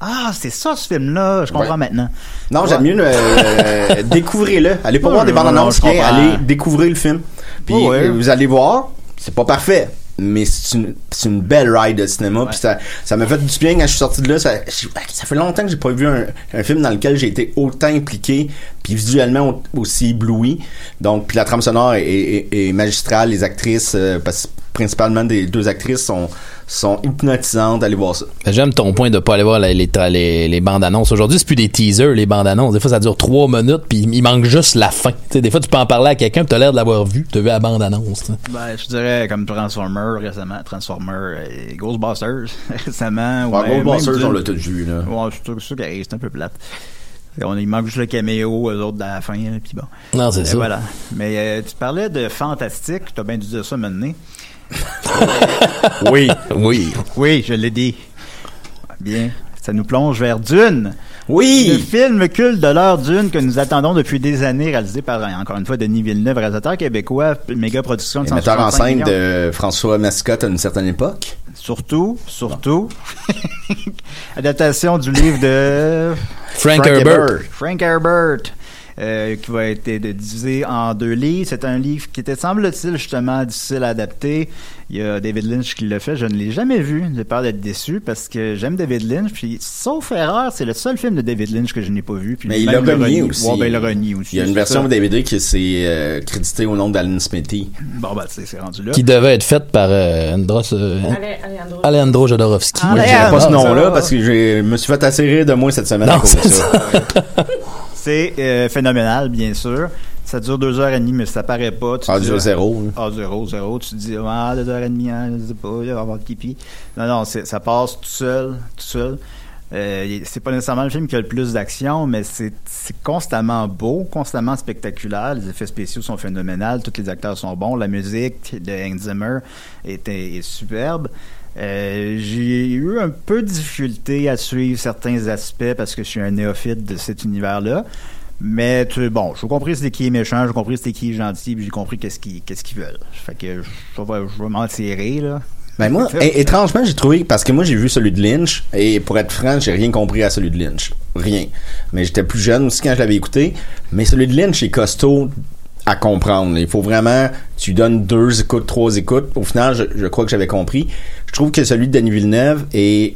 Ah, c'est ça ce film-là, je comprends Ouais. maintenant. Non, Ouais. j'aime mieux le, euh, [LAUGHS] découvrez-le. Allez pas voir des bandes annonces, allez découvrir le film. Puis ouais. vous allez voir, c'est pas parfait, mais c'est une, belle ride de cinéma. Puis ça, ça m'a fait du bien quand je suis sorti de là. Ça, fait longtemps que j'ai pas vu un, un film dans lequel j'ai été autant impliqué, puis visuellement au- aussi ébloui. Donc, puis la trame sonore est, est- est magistrale, les actrices, euh, parce que principalement des deux actrices sont sont hypnotisantes. Allez voir ça. J'aime ton point de pas aller voir les, les, tra- les, les bandes annonces. Aujourd'hui, c'est plus des teasers, les bandes annonces. Des fois, ça dure trois minutes, puis il manque juste la fin. Tu sais, des fois, tu peux en parler à quelqu'un, tu as l'air de l'avoir vu, tu as vu la bande annonce. Ben, je dirais comme Transformer récemment, Transformer et Ghostbusters [LAUGHS] récemment. Ouais, Ghostbusters, on l'a tout vu, là. Ouais, sûr- c'est sûr c'est un peu plate. On, il manque juste le caméo, eux autres, à la fin, hein, puis bon. Non, c'est ça. Voilà. Mais euh, tu parlais de fantastique, tu as bien dû dire ça maintenant. [LAUGHS] Oui. Oui. Oui, je l'ai dit. Bien. Ça nous plonge vers Dune. Le Oui! film culte de l'heure Dune que nous attendons depuis des années, réalisé par, encore une fois, Denis Villeneuve, réalisateur québécois, méga production de Et metteur en 165 scène de François Mascotte à une certaine époque. Surtout, surtout, [LAUGHS] adaptation du livre de Frank, Frank Herbert. Herbert. Frank Herbert, euh, qui va être euh, divisé en deux livres. C'est un livre qui était, semble-t-il, justement difficile à adapter. Il y a David Lynch qui l'a fait. Je ne l'ai jamais vu. J'ai peur d'être déçu parce que j'aime David Lynch. Puis, sauf erreur, c'est le seul film de David Lynch que je n'ai pas vu. Puis Mais il même l'a renié aussi. Ouais, ben, il l'a renié aussi. Il y a une version ça. DVD qui s'est euh, créditée au nom d'Alan Smithy. Bon, ben, c'est c'est rendu là. Qui devait être faite par euh, Andros, euh, Allez, Alejandro. Alejandro Jodorowsky. Ah, Moi, je dirais pas ce nom-là parce que je me suis fait assez rire de moi cette semaine à Non, cause de c'est ça. C'est euh, phénoménal, bien sûr. Ça dure deux heures et demie, mais ça paraît pas. Tu Ah, dis, zéro. hein. Ah, zéro, zéro. Tu te dis, ah, deux heures et demie, hein, je sais pas, il va y avoir de pipi. Non, non, ça passe tout seul, tout seul. Euh, c'est pas nécessairement le film qui a le plus d'action, mais c'est constamment beau, constamment spectaculaire. Les effets spéciaux sont phénoménaux, tous les acteurs sont bons, la musique de Hans Zimmer est, est superbe. Euh, J'ai eu un peu de difficulté à suivre certains aspects parce que je suis un néophyte de cet univers-là. Mais tu, bon, j'ai compris c'était qui est méchant, j'ai compris c'était qui est gentil, puis j'ai compris qu'est-ce qu'ils qu'est-ce qu'ils veulent. Fait que je vais, je vais m'en tirer, là. Ben moi, étrangement, j'ai trouvé parce que moi j'ai vu celui de Lynch et pour être franc, j'ai rien compris à celui de Lynch, rien. Mais j'étais plus jeune aussi quand je l'avais écouté. Mais celui de Lynch est costaud à comprendre. Il faut vraiment, tu donnes deux écoutes, trois écoutes. Au final, je, je crois que j'avais compris. Je trouve que celui de Denis Villeneuve est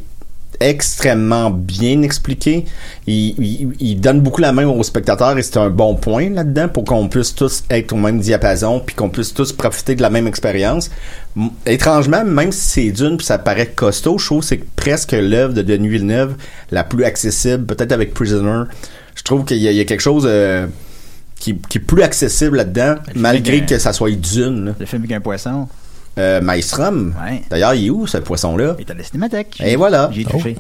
extrêmement bien expliqué. Il, il- il donne beaucoup la main aux spectateurs et c'est un bon point là-dedans pour qu'on puisse tous être au même diapason puis qu'on puisse tous profiter de la même expérience. Étrangement, même si c'est d'une puis ça paraît costaud, je trouve que c'est presque l'œuvre de Denis Villeneuve la plus accessible, peut-être avec Prisoner. Je trouve qu'il y, a- il y a quelque chose euh, qui, qui est plus accessible là-dedans, malgré que ça soit d'une. Le film avec un poisson, Euh, Maelstrom, Ouais. d'ailleurs, il est où ce poisson-là? il est à la cinémathèque. Et voilà. J'ai touché.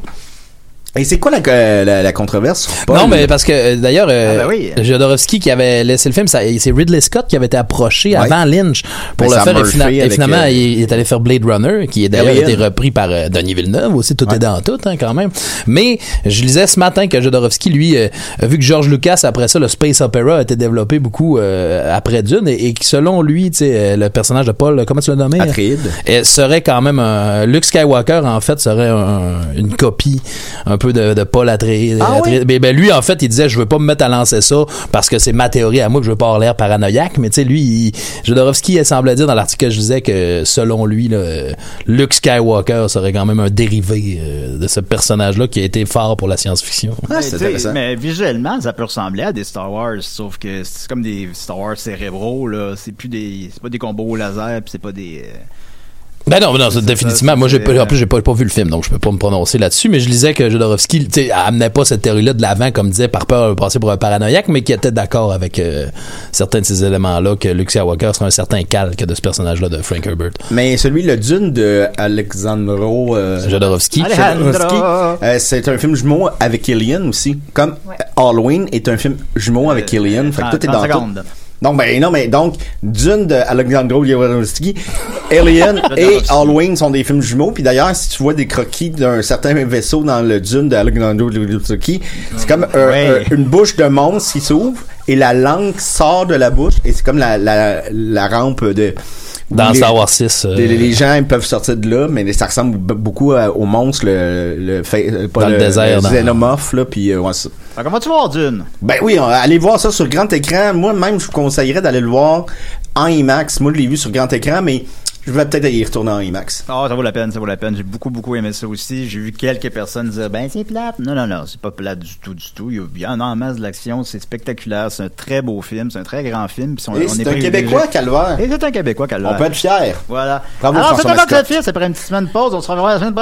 Et c'est quoi la, la, la controverse sur Paul? Non, mais parce que euh, d'ailleurs, euh, Ah, ben oui. Jodorowsky qui avait laissé le film, c'est Ridley Scott qui avait été approché Ouais. avant Lynch pour Ben, le faire. Et, fina- finalement, euh, il est allé faire Blade Runner, qui est d'ailleurs Alien. été repris par euh, Denis Villeneuve aussi. Tout est dans tout, hein, quand même. Mais je lisais ce matin que Jodorowsky, lui, euh, vu que George Lucas, après ça, le space opera a été développé beaucoup euh, après Dune et, et que selon lui, tu sais, euh, le personnage de Paul, comment tu l'as nommé? Atreides. euh, serait quand même un Luke Skywalker en fait serait un- une copie un peu de, de Paul Atreides. Ah Atreides. Ben, ben, lui en fait il disait je veux pas me mettre à lancer ça parce que c'est ma théorie à moi que je veux pas avoir l'air paranoïaque mais tu sais lui il, Jodorowsky il semblait dire dans l'article que je disais que selon lui là, Luke Skywalker serait quand même un dérivé euh, de ce personnage là qui a été fort pour la science-fiction. Ah, Mais, mais visuellement, ça peut ressembler à des Star Wars, sauf que c'est comme des Star Wars cérébraux, là. C'est plus des, c'est pas des combos au laser, puis c'est pas des, euh, Ben non, non, définitivement. ça, moi, j'ai pas, en plus, j'ai pas, pas vu le film, donc je peux pas me prononcer là-dessus. Mais je lisais que Jodorowsky, tu amenait pas cette théorie-là de l'avant, comme disait, par peur de passer pour un paranoïaque, mais qui était d'accord avec euh, certains de ces éléments-là, que Luke Skywalker serait un certain calque de ce personnage-là de Frank Herbert. Mais celui, le Dune de Alexandro euh, Jodorowsky. Jodorowsky, euh, c'est un film jumeau avec Alien aussi. Comme Ouais. Halloween est un film jumeau avec Alien. Fait que tout est 30 dans tout. Non, ben non, mais donc, Dune de Alexandro Jodorowsky, [LAUGHS] Alien et. Halloween sont des films jumeaux. Puis d'ailleurs, si tu vois des croquis d'un certain vaisseau dans le Dune de Alexandro Jodorowsky, c'est comme Ouais. un- une bouche de monstre qui s'ouvre et la langue sort de la bouche et c'est comme la, la, la rampe de... Dans les- Star Wars 6. euh, les, les gens ils peuvent sortir de là, mais ça ressemble beaucoup à- au monstre, le, le, fa- euh, pas Dans le désert, dans- xénomorphe, là, puis euh, ouais, ça. Fait qu'on va-tu voir Dune? Ben oui, on- allez voir ça sur grand écran. Moi, même, je vous conseillerais d'aller le voir en IMAX. Moi, je l'ai vu sur grand écran, mais je vais peut-être y retourner en IMAX. Ah, ça vaut la peine, ça vaut la peine. J'ai beaucoup, beaucoup aimé ça aussi. J'ai vu quelques personnes dire, ben, c'est plate. Non, non, non, c'est pas plate du tout, du tout. Il y a- y en masse de l'action. C'est spectaculaire. C'est un très beau film. C'est un très grand film. Puis on, Et on c'est est un. Québécois, Calvaire. Et c'est un On Calvert. peut être fier. Voilà. Bravo, Alors, c'est un Mascotte. le fils. Après une petite semaine de pause, on se reverra la semaine prochaine.